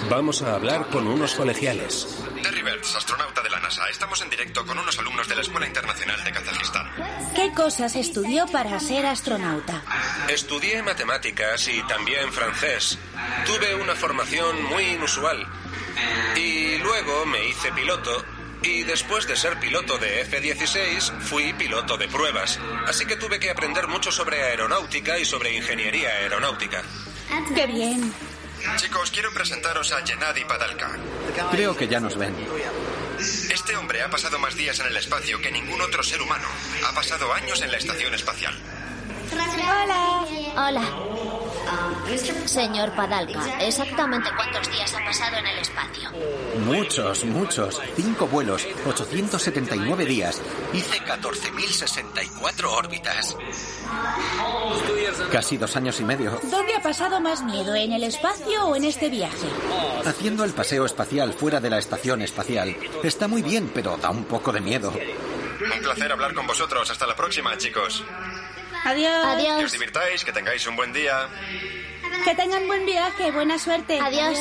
Vamos a hablar con unos colegiales. Terry Belts, astronauta de la NASA. Estamos en directo con unos alumnos de la Escuela Internacional de Kazajistán. ¿Qué cosas estudió para ser astronauta? Estudié matemáticas y también francés. Tuve una formación muy inusual. Y luego me hice piloto. Y después de ser piloto de F-16, fui piloto de pruebas. Así que tuve que aprender mucho sobre aeronáutica y sobre ingeniería aeronáutica. ¡Qué bien! Chicos, quiero presentaros a Gennady Padalka. Creo que ya nos ven. Este hombre ha pasado más días en el espacio que ningún otro ser humano. Ha pasado años en la estación espacial. Hola. Hola. Señor Padalka, ¿exactamente cuántos días ha pasado en el espacio? Muchos, muchos. Cinco vuelos, 879 días. Hice 14.064 órbitas. Casi dos años y medio. ¿Dónde ha pasado más miedo, en el espacio o en este viaje? Haciendo el paseo espacial fuera de la estación espacial. Está muy bien, pero da un poco de miedo. Un placer hablar con vosotros. Hasta la próxima, chicos. Adiós. Que os divirtáis, que tengáis un buen día. Que tengan buen viaje, buena suerte. Adiós.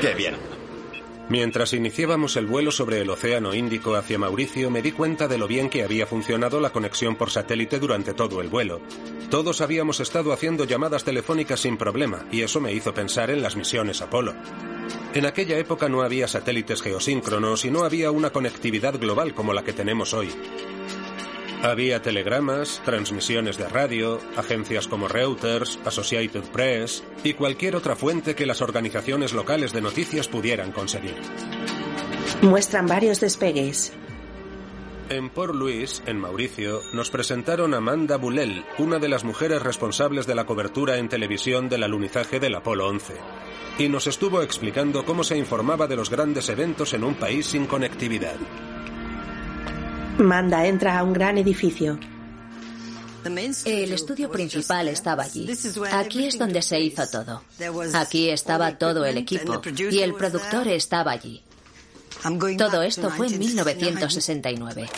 Qué bien. Mientras iniciábamos el vuelo sobre el Océano Índico hacia Mauricio, me di cuenta de lo bien que había funcionado la conexión por satélite durante todo el vuelo. Todos habíamos estado haciendo llamadas telefónicas sin problema, y eso me hizo pensar en las misiones Apolo. En aquella época no había satélites geosíncronos y no había una conectividad global como la que tenemos hoy. Había telegramas, transmisiones de radio, agencias como Reuters, Associated Press y cualquier otra fuente que las organizaciones locales de noticias pudieran conseguir. Muestran varios despegues. En Port Louis, en Mauricio, nos presentaron a Amanda Bulel, una de las mujeres responsables de la cobertura en televisión del alunizaje del Apolo 11. Y nos estuvo explicando cómo se informaba de los grandes eventos en un país sin conectividad. Manda entra a un gran edificio. El estudio principal estaba allí. Aquí es donde se hizo todo. Aquí estaba todo el equipo y el productor estaba allí. Todo esto fue en 1969.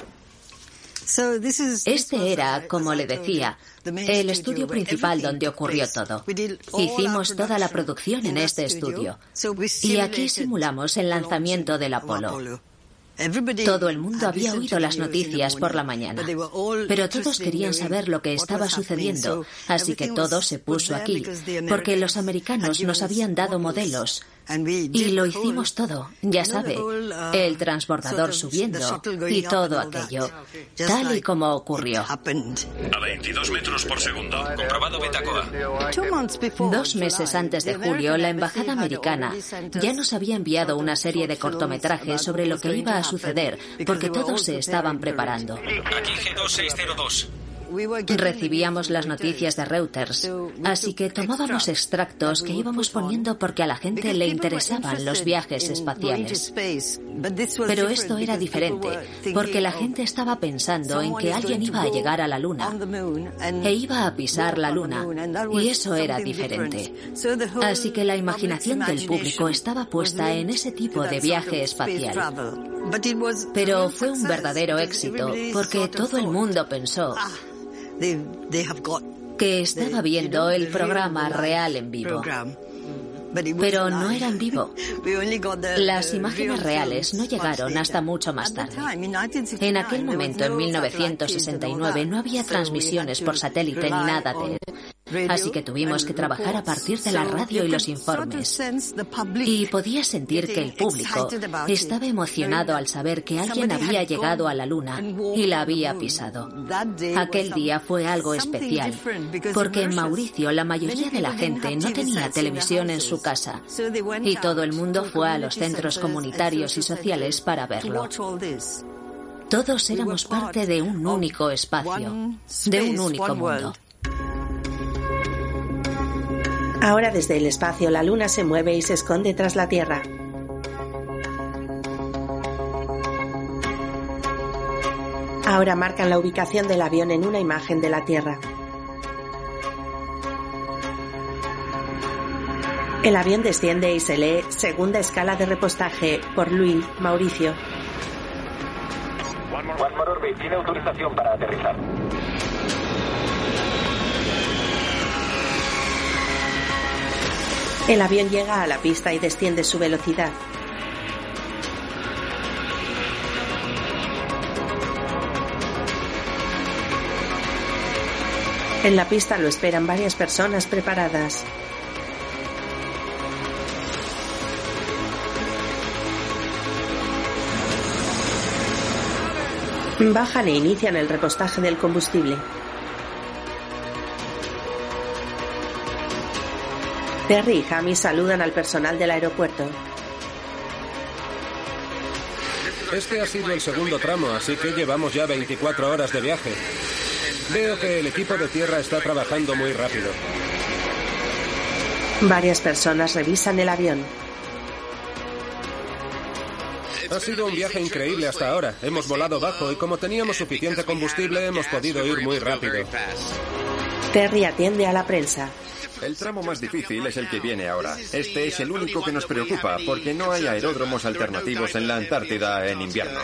Este era, como le decía, el estudio principal donde ocurrió todo. Hicimos toda la producción en este estudio. Y aquí simulamos el lanzamiento del Apolo. Todo el mundo había oído las noticias por la mañana, pero todos querían saber lo que estaba sucediendo, así que todo se puso aquí, porque los americanos nos habían dado modelos. Y lo hicimos todo, ya sabe, el transbordador subiendo y todo aquello, tal y como ocurrió. A 22 metros por segundo, comprobado Betacoa. Dos meses antes de julio, la embajada americana ya nos había enviado una serie de cortometrajes sobre lo que iba a suceder, porque todos se estaban preparando. Aquí G2602. Recibíamos las noticias de Reuters, así que tomábamos extractos que íbamos poniendo porque a la gente le interesaban los viajes espaciales. Pero esto era diferente, porque la gente estaba pensando en que alguien iba a llegar a la Luna e iba a pisar la Luna, y eso era diferente. Así que la imaginación del público estaba puesta en ese tipo de viaje espacial. Pero fue un verdadero éxito, porque todo el mundo pensó, que estaba viendo el programa real en vivo. Pero no era en vivo. [LAUGHS] Las imágenes reales no llegaron hasta mucho más tarde. En aquel momento, en 1969, no había transmisiones por satélite ni nada de Así que tuvimos que trabajar a partir de la radio y los informes. Y podía sentir que el público estaba emocionado al saber que alguien había llegado a la luna y la había pisado. Aquel día fue algo especial, porque en Mauricio la mayoría de la gente no tenía televisión en su casa y todo el mundo fue a los centros comunitarios y sociales para verlo. Todos éramos parte de un único espacio, de un único mundo. Ahora desde el espacio la luna se mueve y se esconde tras la Tierra. Ahora marcan la ubicación del avión en una imagen de la Tierra. El avión desciende y se lee segunda escala de repostaje por Luis Mauricio. One Orbit tiene autorización para aterrizar. El avión llega a la pista y desciende su velocidad. En la pista lo esperan varias personas preparadas. Bajan e inician el repostaje del combustible. Terry y Jamie saludan al personal del aeropuerto. Este ha sido el segundo tramo, así que llevamos ya 24 horas de viaje. Veo que el equipo de tierra está trabajando muy rápido. Varias personas revisan el avión. Ha sido un viaje increíble hasta ahora. Hemos volado bajo y como teníamos suficiente combustible hemos podido ir muy rápido. Terry atiende a la prensa. El tramo más difícil es el que viene ahora. Este es el único que nos preocupa porque no hay aeródromos alternativos en la Antártida en invierno.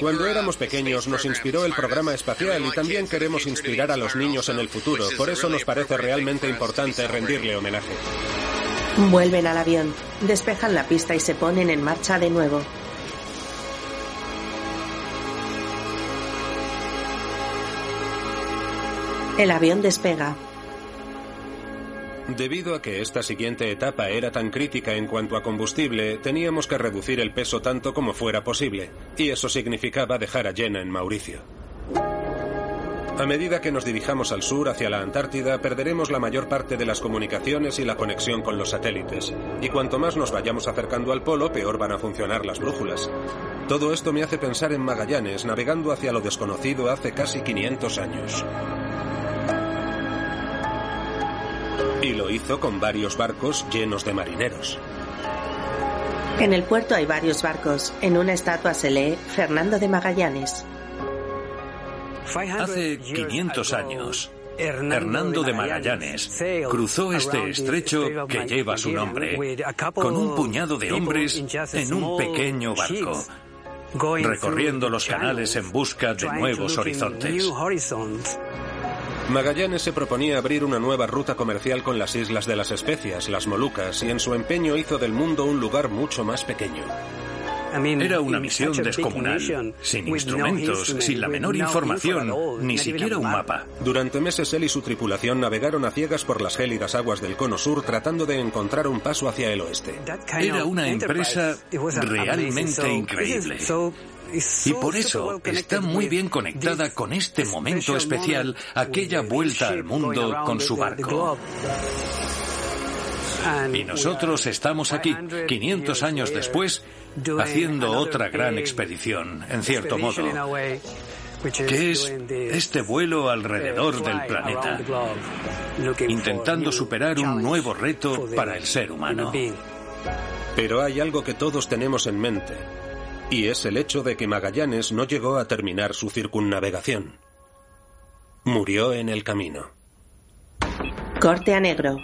Cuando éramos pequeños nos inspiró el programa espacial y también queremos inspirar a los niños en el futuro. Por eso nos parece realmente importante rendirle homenaje. Vuelven al avión, despejan la pista y se ponen en marcha de nuevo. El avión despega. Debido a que esta siguiente etapa era tan crítica en cuanto a combustible, teníamos que reducir el peso tanto como fuera posible, y eso significaba dejar a Jenna en Mauricio. A medida que nos dirijamos al sur hacia la Antártida, perderemos la mayor parte de las comunicaciones y la conexión con los satélites. Y cuanto más nos vayamos acercando al polo, peor van a funcionar las brújulas. Todo esto me hace pensar en Magallanes navegando hacia lo desconocido hace casi 500 años. Y lo hizo con varios barcos llenos de marineros. En el puerto hay varios barcos. En una estatua se lee Fernando de Magallanes. Hace 500 años, Hernando de Magallanes cruzó este estrecho que lleva su nombre con un puñado de hombres en un pequeño barco, recorriendo los canales en busca de nuevos horizontes. Magallanes se proponía abrir una nueva ruta comercial con las islas de las especias, las Molucas, y en su empeño hizo del mundo un lugar mucho más pequeño. Era una misión descomunal, sin instrumentos, sin la menor información, ni siquiera un mapa. Durante meses él y su tripulación navegaron a ciegas por las gélidas aguas del cono sur tratando de encontrar un paso hacia el oeste. Era una empresa realmente increíble. Y por eso está muy bien conectada con este momento especial, aquella vuelta al mundo con su barco. Y nosotros estamos aquí, 500 años después, haciendo otra gran expedición, en cierto modo, que es este vuelo alrededor del planeta, intentando superar un nuevo reto para el ser humano. Pero hay algo que todos tenemos en mente, y es el hecho de que Magallanes no llegó a terminar su circunnavegación. Murió en el camino. Corte a negro.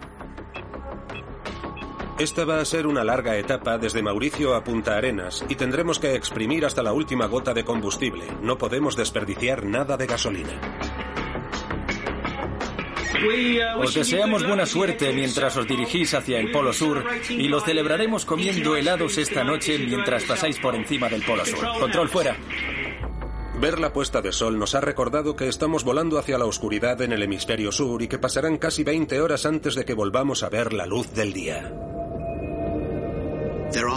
Esta va a ser una larga etapa desde Mauricio a Punta Arenas y tendremos que exprimir hasta la última gota de combustible. No podemos desperdiciar nada de gasolina. Os deseamos buena suerte mientras os dirigís hacia el Polo Sur y lo celebraremos comiendo helados esta noche mientras pasáis por encima del Polo Sur. Control fuera. Ver la puesta de sol nos ha recordado que estamos volando hacia la oscuridad en el hemisferio sur y que pasarán casi 20 horas antes de que volvamos a ver la luz del día.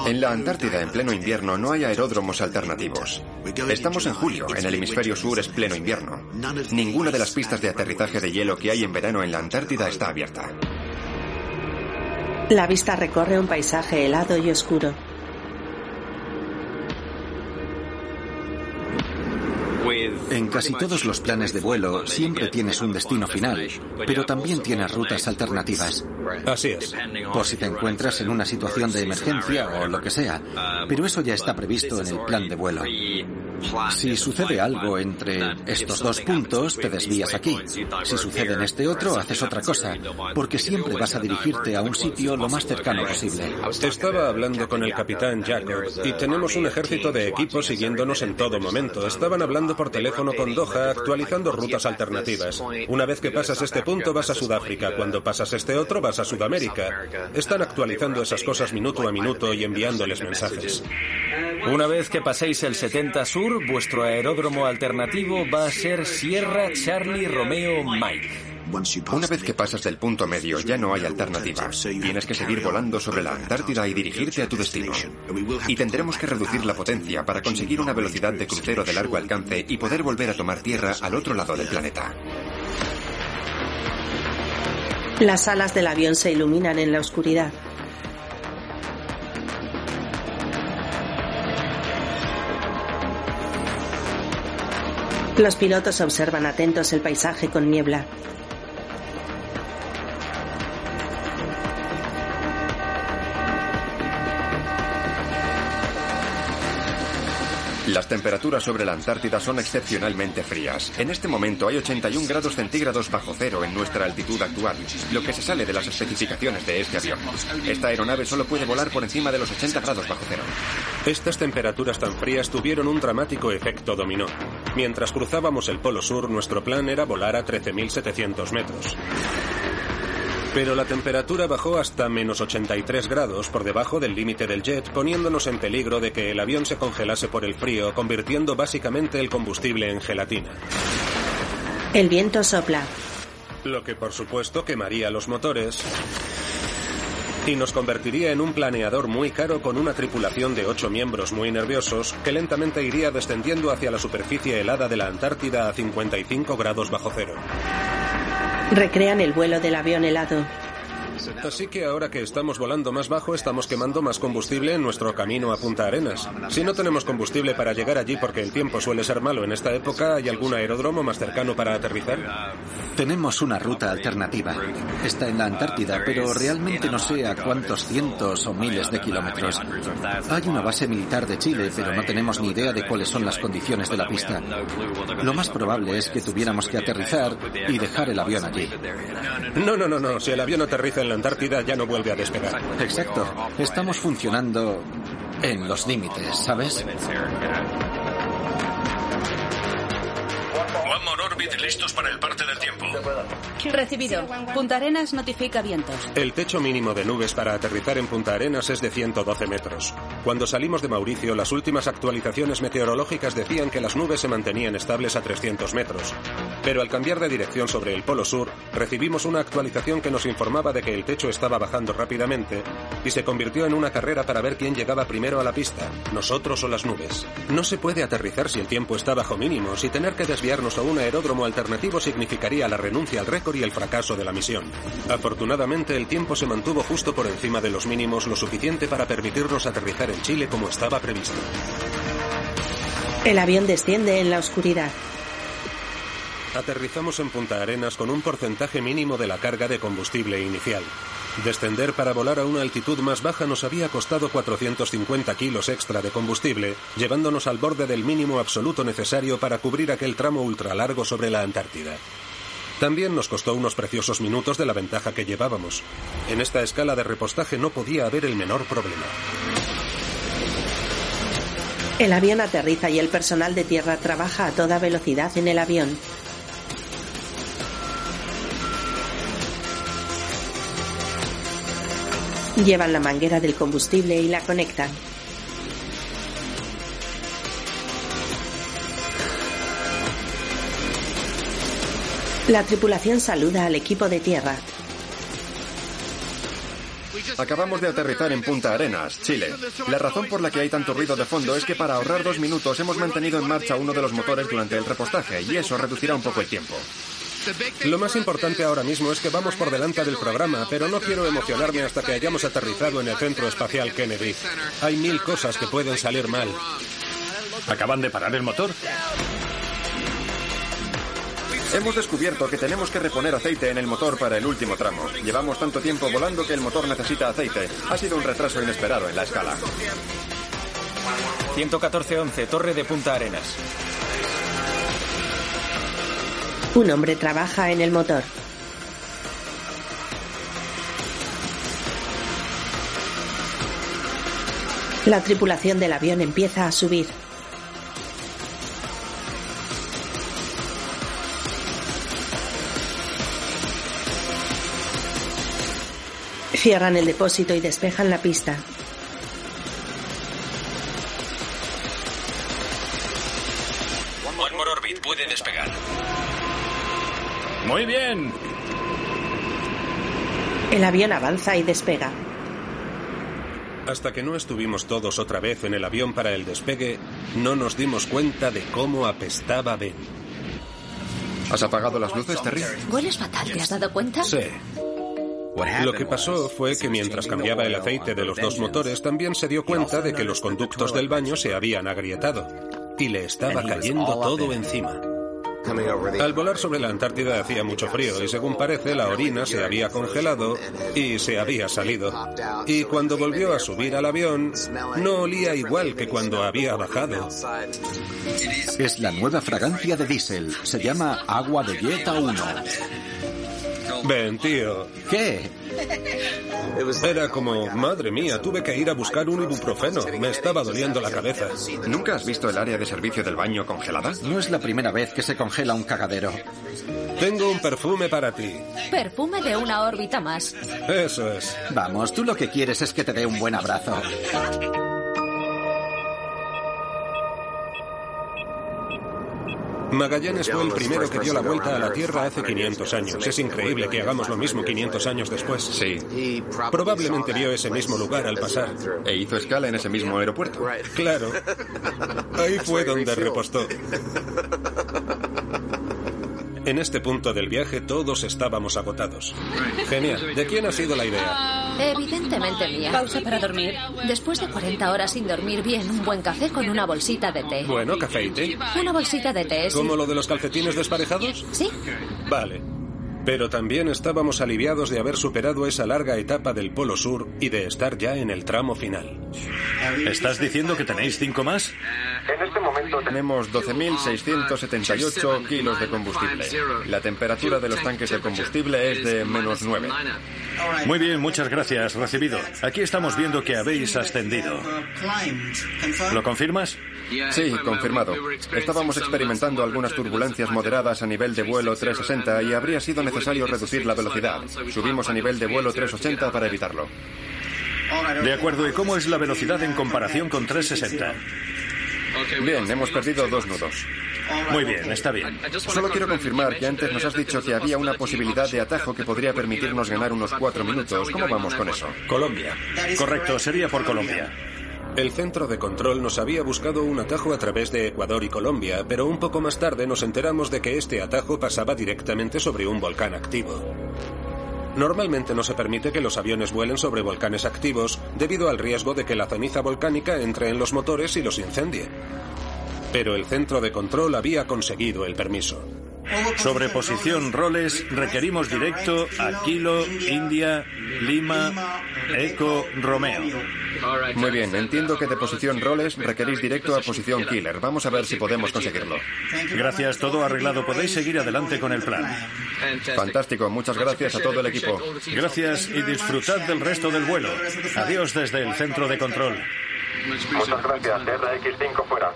En la Antártida, en pleno invierno, no hay aeródromos alternativos. Estamos en julio, en el hemisferio sur es pleno invierno. Ninguna de las pistas de aterrizaje de hielo que hay en verano en la Antártida está abierta. La vista recorre un paisaje helado y oscuro. En casi todos los planes de vuelo siempre tienes un destino final, pero también tienes rutas alternativas. Así es. Por si te encuentras en una situación de emergencia o lo que sea, pero eso ya está previsto en el plan de vuelo. Si sucede algo entre estos dos puntos, te desvías aquí. Si sucede en este otro, haces otra cosa, porque siempre vas a dirigirte a un sitio lo más cercano posible. Estaba hablando con el capitán Jacob y tenemos un ejército de equipos siguiéndonos en todo momento. Estaban hablando por teléfono con Doha, actualizando rutas alternativas. Una vez que pasas este punto, vas a Sudáfrica. Cuando pasas este otro, vas a Sudamérica. Están actualizando esas cosas minuto a minuto y enviándoles mensajes. Una vez que paséis el 70 Sur, vuestro aeródromo alternativo va a ser Sierra Charlie Romeo Mike. Una vez que pasas del punto medio ya no hay alternativa. Tienes que seguir volando sobre la Antártida y dirigirte a tu destino. Y tendremos que reducir la potencia para conseguir una velocidad de crucero de largo alcance y poder volver a tomar tierra al otro lado del planeta. Las alas del avión se iluminan en la oscuridad. Los pilotos observan atentos el paisaje con niebla. Las temperaturas sobre la Antártida son excepcionalmente frías. En este momento hay 81 grados centígrados bajo cero en nuestra altitud actual, lo que se sale de las especificaciones de este avión. Esta aeronave solo puede volar por encima de los 80 grados bajo cero. Estas temperaturas tan frías tuvieron un dramático efecto dominó. Mientras cruzábamos el Polo Sur, nuestro plan era volar a 13.700 metros. Pero la temperatura bajó hasta menos 83 grados por debajo del límite del jet, poniéndonos en peligro de que el avión se congelase por el frío, convirtiendo básicamente el combustible en gelatina. El viento sopla. Lo que por supuesto quemaría los motores y nos convertiría en un planeador muy caro con una tripulación de ocho miembros muy nerviosos que lentamente iría descendiendo hacia la superficie helada de la Antártida a 55 grados bajo cero. Recrean el vuelo del avión helado. Así que ahora que estamos volando más bajo, estamos quemando más combustible en nuestro camino a Punta Arenas. Si no tenemos combustible para llegar allí porque el tiempo suele ser malo en esta época, ¿hay algún aeródromo más cercano para aterrizar? Tenemos una ruta alternativa. Está en la Antártida, pero realmente no sé a cuántos cientos o miles de kilómetros. Hay una base militar de Chile, pero no tenemos ni idea de cuáles son las condiciones de la pista. Lo más probable es que tuviéramos que aterrizar y dejar el avión allí. No, no, no, no. Si el avión aterriza en Antártida ya no vuelve a despegar. Exacto. Estamos funcionando en los límites, ¿sabes? One more orbit listos para el parte del tiempo. Recibido. Punta Arenas notifica vientos. El techo mínimo de nubes para aterrizar en Punta Arenas es de 112 metros. Cuando salimos de Mauricio, las últimas actualizaciones meteorológicas decían que las nubes se mantenían estables a 300 metros. Pero al cambiar de dirección sobre el Polo Sur, recibimos una actualización que nos informaba de que el techo estaba bajando rápidamente y se convirtió en una carrera para ver quién llegaba primero a la pista, nosotros o las nubes. No se puede aterrizar si el tiempo está bajo mínimos y tener que desviarnos un aeródromo alternativo significaría la renuncia al récord y el fracaso de la misión. Afortunadamente, el tiempo se mantuvo justo por encima de los mínimos lo suficiente para permitirnos aterrizar en Chile como estaba previsto. El avión desciende en la oscuridad. Aterrizamos en Punta Arenas con un porcentaje mínimo de la carga de combustible inicial. Descender para volar a una altitud más baja nos había costado 450 kilos extra de combustible, llevándonos al borde del mínimo absoluto necesario para cubrir aquel tramo ultralargo sobre la Antártida. También nos costó unos preciosos minutos de la ventaja que llevábamos. En esta escala de repostaje no podía haber el menor problema. El avión aterriza y el personal de tierra trabaja a toda velocidad en el avión. Llevan la manguera del combustible y la conectan. La tripulación saluda al equipo de tierra. Acabamos de aterrizar en Punta Arenas, Chile. La razón por la que hay tanto ruido de fondo es que para ahorrar dos minutos hemos mantenido en marcha uno de los motores durante el repostaje y eso reducirá un poco el tiempo. Lo más importante ahora mismo es que vamos por delante del programa, pero no quiero emocionarme hasta que hayamos aterrizado en el Centro Espacial Kennedy. Hay mil cosas que pueden salir mal. ¿Acaban de parar el motor? Hemos descubierto que tenemos que reponer aceite en el motor para el último tramo. Llevamos tanto tiempo volando que el motor necesita aceite. Ha sido un retraso inesperado en la escala. 114-11, Torre de Punta Arenas. Un hombre trabaja en el motor. La tripulación del avión empieza a subir. Cierran el depósito y despejan la pista. Muy bien. El avión avanza y despega. Hasta que no estuvimos todos otra vez en el avión para el despegue, no nos dimos cuenta de cómo apestaba Ben. ¿Has apagado las luces, Terry? Hueles fatal, ¿te has dado cuenta? Sí. Lo que pasó fue que mientras cambiaba el aceite de los dos motores, también se dio cuenta de que los conductos del baño se habían agrietado y le estaba cayendo todo encima. Al volar sobre la Antártida hacía mucho frío y según parece la orina se había congelado y se había salido. Y cuando volvió a subir al avión, no olía igual que cuando había bajado. Es la nueva fragancia de diésel. Se llama Agua de Dieta 1. Ven, tío. ¿Qué? Era como, madre mía, tuve que ir a buscar un ibuprofeno. Me estaba doliendo la cabeza. ¿Nunca has visto el área de servicio del baño congelada? No es la primera vez que se congela un cagadero. Tengo un perfume para ti. Perfume de una órbita más. Eso es. Vamos, tú lo que quieres es que te dé un buen abrazo. Magallanes fue el primero que dio la vuelta a la Tierra hace 500 años. Es increíble que hagamos lo mismo 500 años después. Sí. Probablemente vio ese mismo lugar al pasar. E hizo escala en ese mismo aeropuerto. Claro. Ahí fue donde repostó. [LAUGHS] En este punto del viaje todos estábamos agotados. Genial. ¿De quién ha sido la idea? Evidentemente mía. Pausa para dormir. Después de 40 horas sin dormir bien, un buen café con una bolsita de té. Bueno, café y té. Una bolsita de té, sí. ¿Como lo de los calcetines desparejados? Sí. Vale. Pero también estábamos aliviados de haber superado esa larga etapa del Polo Sur y de estar ya en el tramo final. ¿Estás diciendo que tenéis cinco más? En este momento tenemos 12.678 kilos de combustible. La temperatura de los tanques de combustible es de menos 9. Muy bien, muchas gracias. Recibido. Aquí estamos viendo que habéis ascendido. ¿Lo confirmas? Sí, confirmado. Estábamos experimentando algunas turbulencias moderadas a nivel de vuelo 360 y habría sido necesario reducir la velocidad. Subimos a nivel de vuelo 380 para evitarlo. De acuerdo, ¿y cómo es la velocidad en comparación con 360? Bien, hemos perdido dos nudos. Muy bien, está bien. Solo quiero confirmar que antes nos has dicho que había una posibilidad de atajo que podría permitirnos ganar unos cuatro minutos. ¿Cómo vamos con eso? Colombia. Correcto, sería por Colombia. El centro de control nos había buscado un atajo a través de Ecuador y Colombia, pero un poco más tarde nos enteramos de que este atajo pasaba directamente sobre un volcán activo. Normalmente no se permite que los aviones vuelen sobre volcanes activos debido al riesgo de que la ceniza volcánica entre en los motores y los incendie. Pero el centro de control había conseguido el permiso. Sobre posición roles, requerimos directo a Kilo, India, Lima, Eco, Romeo. Muy bien, entiendo que de posición roles requerís directo a posición killer. Vamos a ver si podemos conseguirlo. Gracias, todo arreglado. Podéis seguir adelante con el plan. Fantástico, muchas gracias a todo el equipo. Gracias y disfrutad del resto del vuelo. Adiós desde el centro de control. Muchas gracias. RX5 fuera.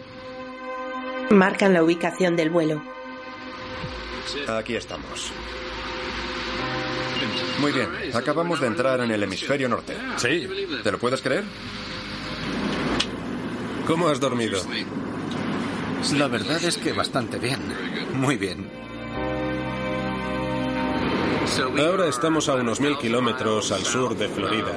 Marcan la ubicación del vuelo. Aquí estamos. Muy bien, acabamos de entrar en el hemisferio norte. Sí. ¿Te lo puedes creer? ¿Cómo has dormido? La verdad es que bastante bien. Muy bien. Ahora estamos a unos mil kilómetros al sur de Florida.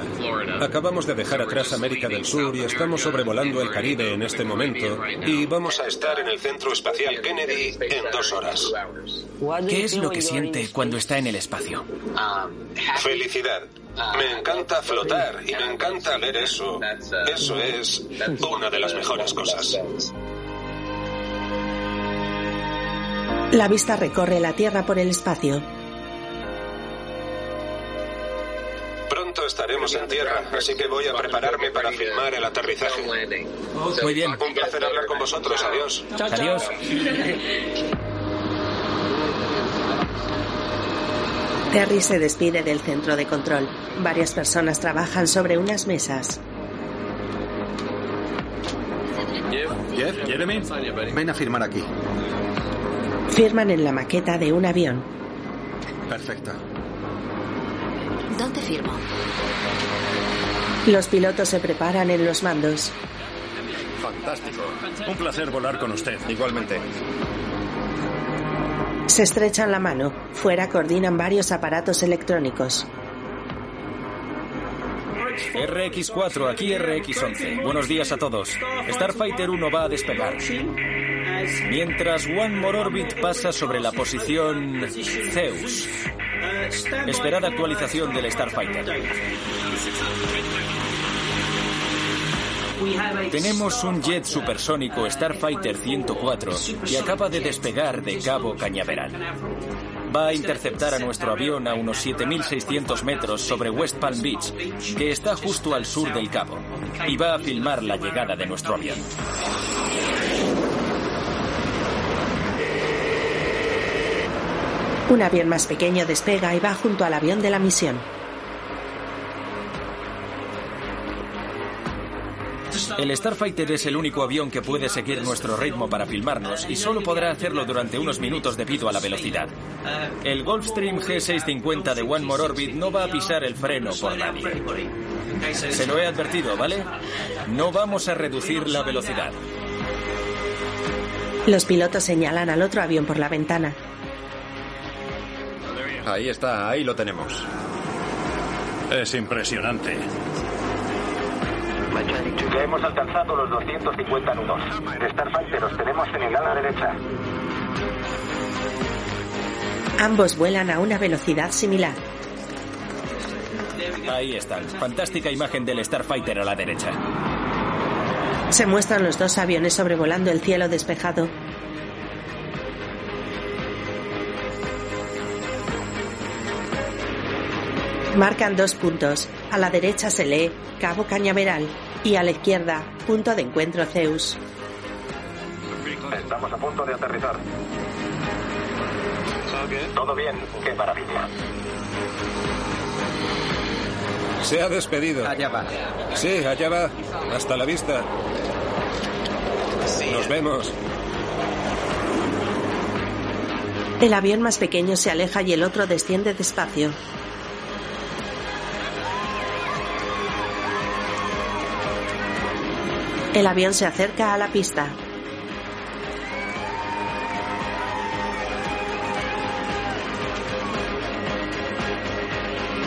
Acabamos de dejar atrás América del Sur y estamos sobrevolando el Caribe en este momento y vamos a estar en el Centro Espacial Kennedy en dos horas. ¿Qué es lo que siente cuando está en el espacio? Felicidad. Me encanta flotar y me encanta ver eso. Eso es una de las mejores cosas. La vista recorre la Tierra por el espacio. Pronto estaremos en tierra, así que voy a prepararme para filmar el aterrizaje. Muy bien. Un placer hablar con vosotros. Adiós. Adiós. Terry se despide del centro de control. Varias personas trabajan sobre unas mesas. Jeff, Jeremy, ven a firmar aquí. Firman en la maqueta de un avión. Perfecto. ¿Dónde firmo? Los pilotos se preparan en los mandos. Fantástico. Un placer volar con usted. Igualmente. Se estrechan la mano. Fuera coordinan varios aparatos electrónicos. RX4, aquí RX11. Buenos días a todos. Starfighter 1 va a despegar. Mientras One More Orbit pasa sobre la posición Zeus. Esperad actualización del Starfighter. Tenemos un jet supersónico Starfighter 104 que acaba de despegar de Cabo Cañaveral. Va a interceptar a nuestro avión a unos 7.600 metros sobre West Palm Beach, que está justo al sur del cabo, y va a filmar la llegada de nuestro avión. Un avión más pequeño despega y va junto al avión de la misión. El Starfighter es el único avión que puede seguir nuestro ritmo para filmarnos y solo podrá hacerlo durante unos minutos debido a la velocidad. El Gulfstream G650 de One More Orbit no va a pisar el freno por nadie. Se lo he advertido, ¿vale? No vamos a reducir la velocidad. Los pilotos señalan al otro avión por la ventana. Ahí está, ahí lo tenemos. Es impresionante. Ya hemos alcanzado los 250 nudos. Starfighter, os tenemos en el ala derecha. Ambos vuelan a una velocidad similar. Ahí están. Fantástica imagen del Starfighter a la derecha. Se muestran los dos aviones sobrevolando el cielo despejado. Marcan dos puntos. A la derecha se lee Cabo Cañaveral y a la izquierda Punto de Encuentro Zeus. Estamos a punto de aterrizar. Todo bien, qué maravilla. Se ha despedido. Allá va. Sí, allá va. Hasta la vista. Nos vemos. El avión más pequeño se aleja y el otro desciende despacio. El avión se acerca a la pista.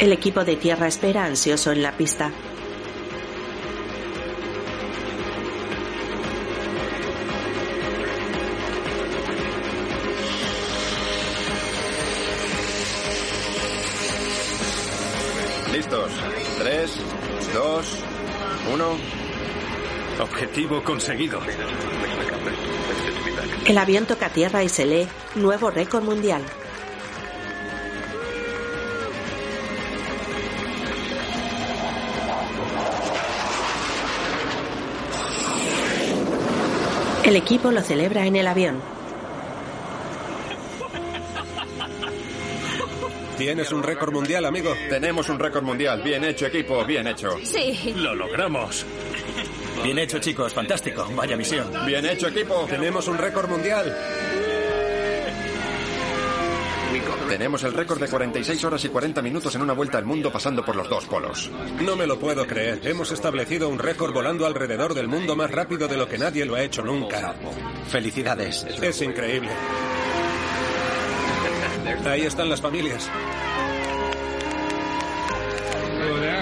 El equipo de tierra espera ansioso en la pista. Conseguido. El avión toca tierra y se lee nuevo récord mundial. El equipo lo celebra en el avión. Tienes un récord mundial, amigo. Tenemos un récord mundial. Bien hecho, equipo, bien hecho. Sí. Lo logramos. Bien hecho, chicos. Fantástico. Vaya misión. Bien hecho, equipo. Tenemos un récord mundial. Tenemos el récord de 46 horas y 40 minutos en una vuelta al mundo pasando por los dos polos. No me lo puedo creer. Hemos establecido un récord volando alrededor del mundo más rápido de lo que nadie lo ha hecho nunca. Felicidades. Es increíble. Ahí están las familias.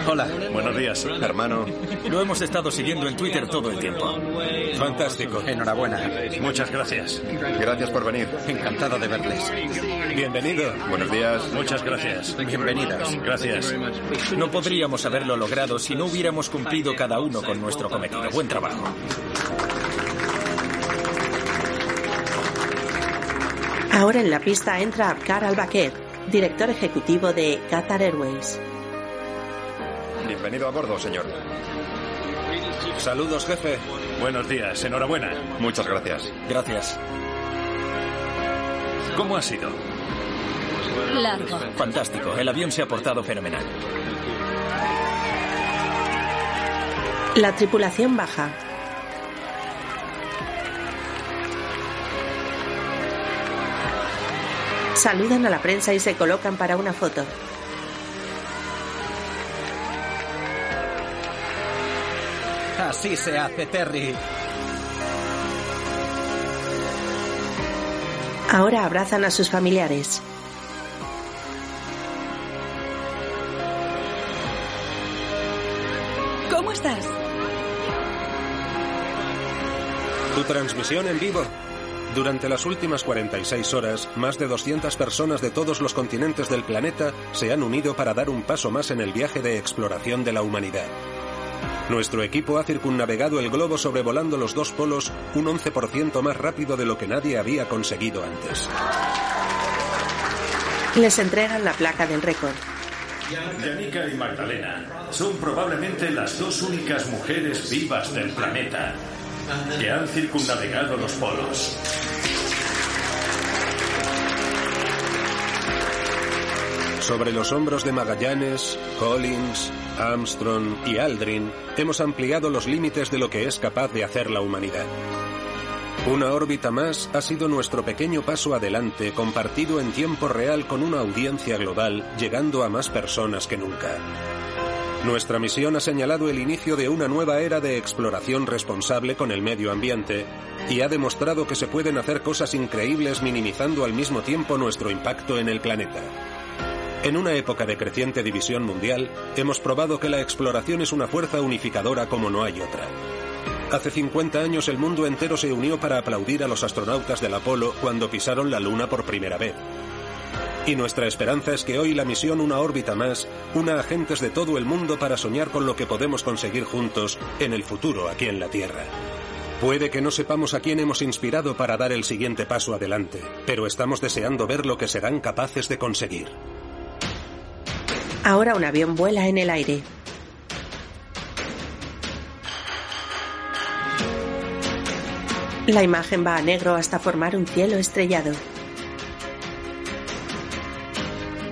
Hola. Buenos días, hermano. Lo hemos estado siguiendo en Twitter todo el tiempo. Fantástico. Enhorabuena. Muchas gracias. Gracias por venir. Encantado de verles. Bienvenido. Buenos días. Muchas gracias. Bienvenidas. Gracias. No podríamos haberlo logrado si no hubiéramos cumplido cada uno con nuestro cometido. Buen trabajo. Ahora en la pista entra Abkar Al-Bakir, director ejecutivo de Qatar Airways. Bienvenido a bordo, señor. Saludos, jefe. Buenos días. Enhorabuena. Muchas gracias. Gracias. ¿Cómo ha sido? Largo. Fantástico. El avión se ha portado fenomenal. La tripulación baja. Saludan a la prensa y se colocan para una foto. Así se hace, Terry. Ahora abrazan a sus familiares. ¿Cómo estás? Tu transmisión en vivo. Durante las últimas 46 horas, más de 200 personas de todos los continentes del planeta se han unido para dar un paso más en el viaje de exploración de la humanidad. Nuestro equipo ha circunnavegado el globo sobrevolando los dos polos un 11% más rápido de lo que nadie había conseguido antes. Les entregan la placa del récord. Yanika y Magdalena son probablemente las dos únicas mujeres vivas del planeta que han circunnavegado los polos. Sobre los hombros de Magallanes, Collins, Armstrong y Aldrin hemos ampliado los límites de lo que es capaz de hacer la humanidad. Una órbita más ha sido nuestro pequeño paso adelante compartido en tiempo real con una audiencia global llegando a más personas que nunca. Nuestra misión ha señalado el inicio de una nueva era de exploración responsable con el medio ambiente y ha demostrado que se pueden hacer cosas increíbles minimizando al mismo tiempo nuestro impacto en el planeta. En una época de creciente división mundial, hemos probado que la exploración es una fuerza unificadora como no hay otra. Hace 50 años el mundo entero se unió para aplaudir a los astronautas del Apolo cuando pisaron la Luna por primera vez. Y nuestra esperanza es que hoy la misión Una órbita más una a gentes de todo el mundo para soñar con lo que podemos conseguir juntos en el futuro aquí en la Tierra. Puede que no sepamos a quién hemos inspirado para dar el siguiente paso adelante, pero estamos deseando ver lo que serán capaces de conseguir. Ahora un avión vuela en el aire. La imagen va a negro hasta formar un cielo estrellado.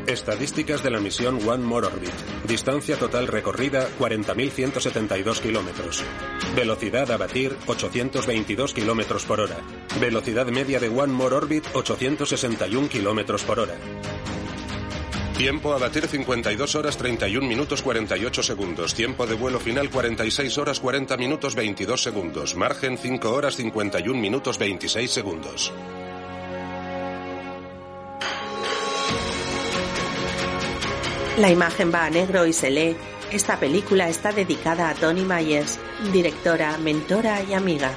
Estadísticas de la misión One More Orbit. Distancia total recorrida 40.172 kilómetros. Velocidad a batir 822 kilómetros por hora. Velocidad media de One More Orbit 861 kilómetros por hora. Tiempo a batir 52 horas 31 minutos 48 segundos. Tiempo de vuelo final 46 horas 40 minutos 22 segundos. Margen 5 horas 51 minutos 26 segundos. La imagen va a negro y se lee. Esta película está dedicada a Tony Myers, directora, mentora y amiga.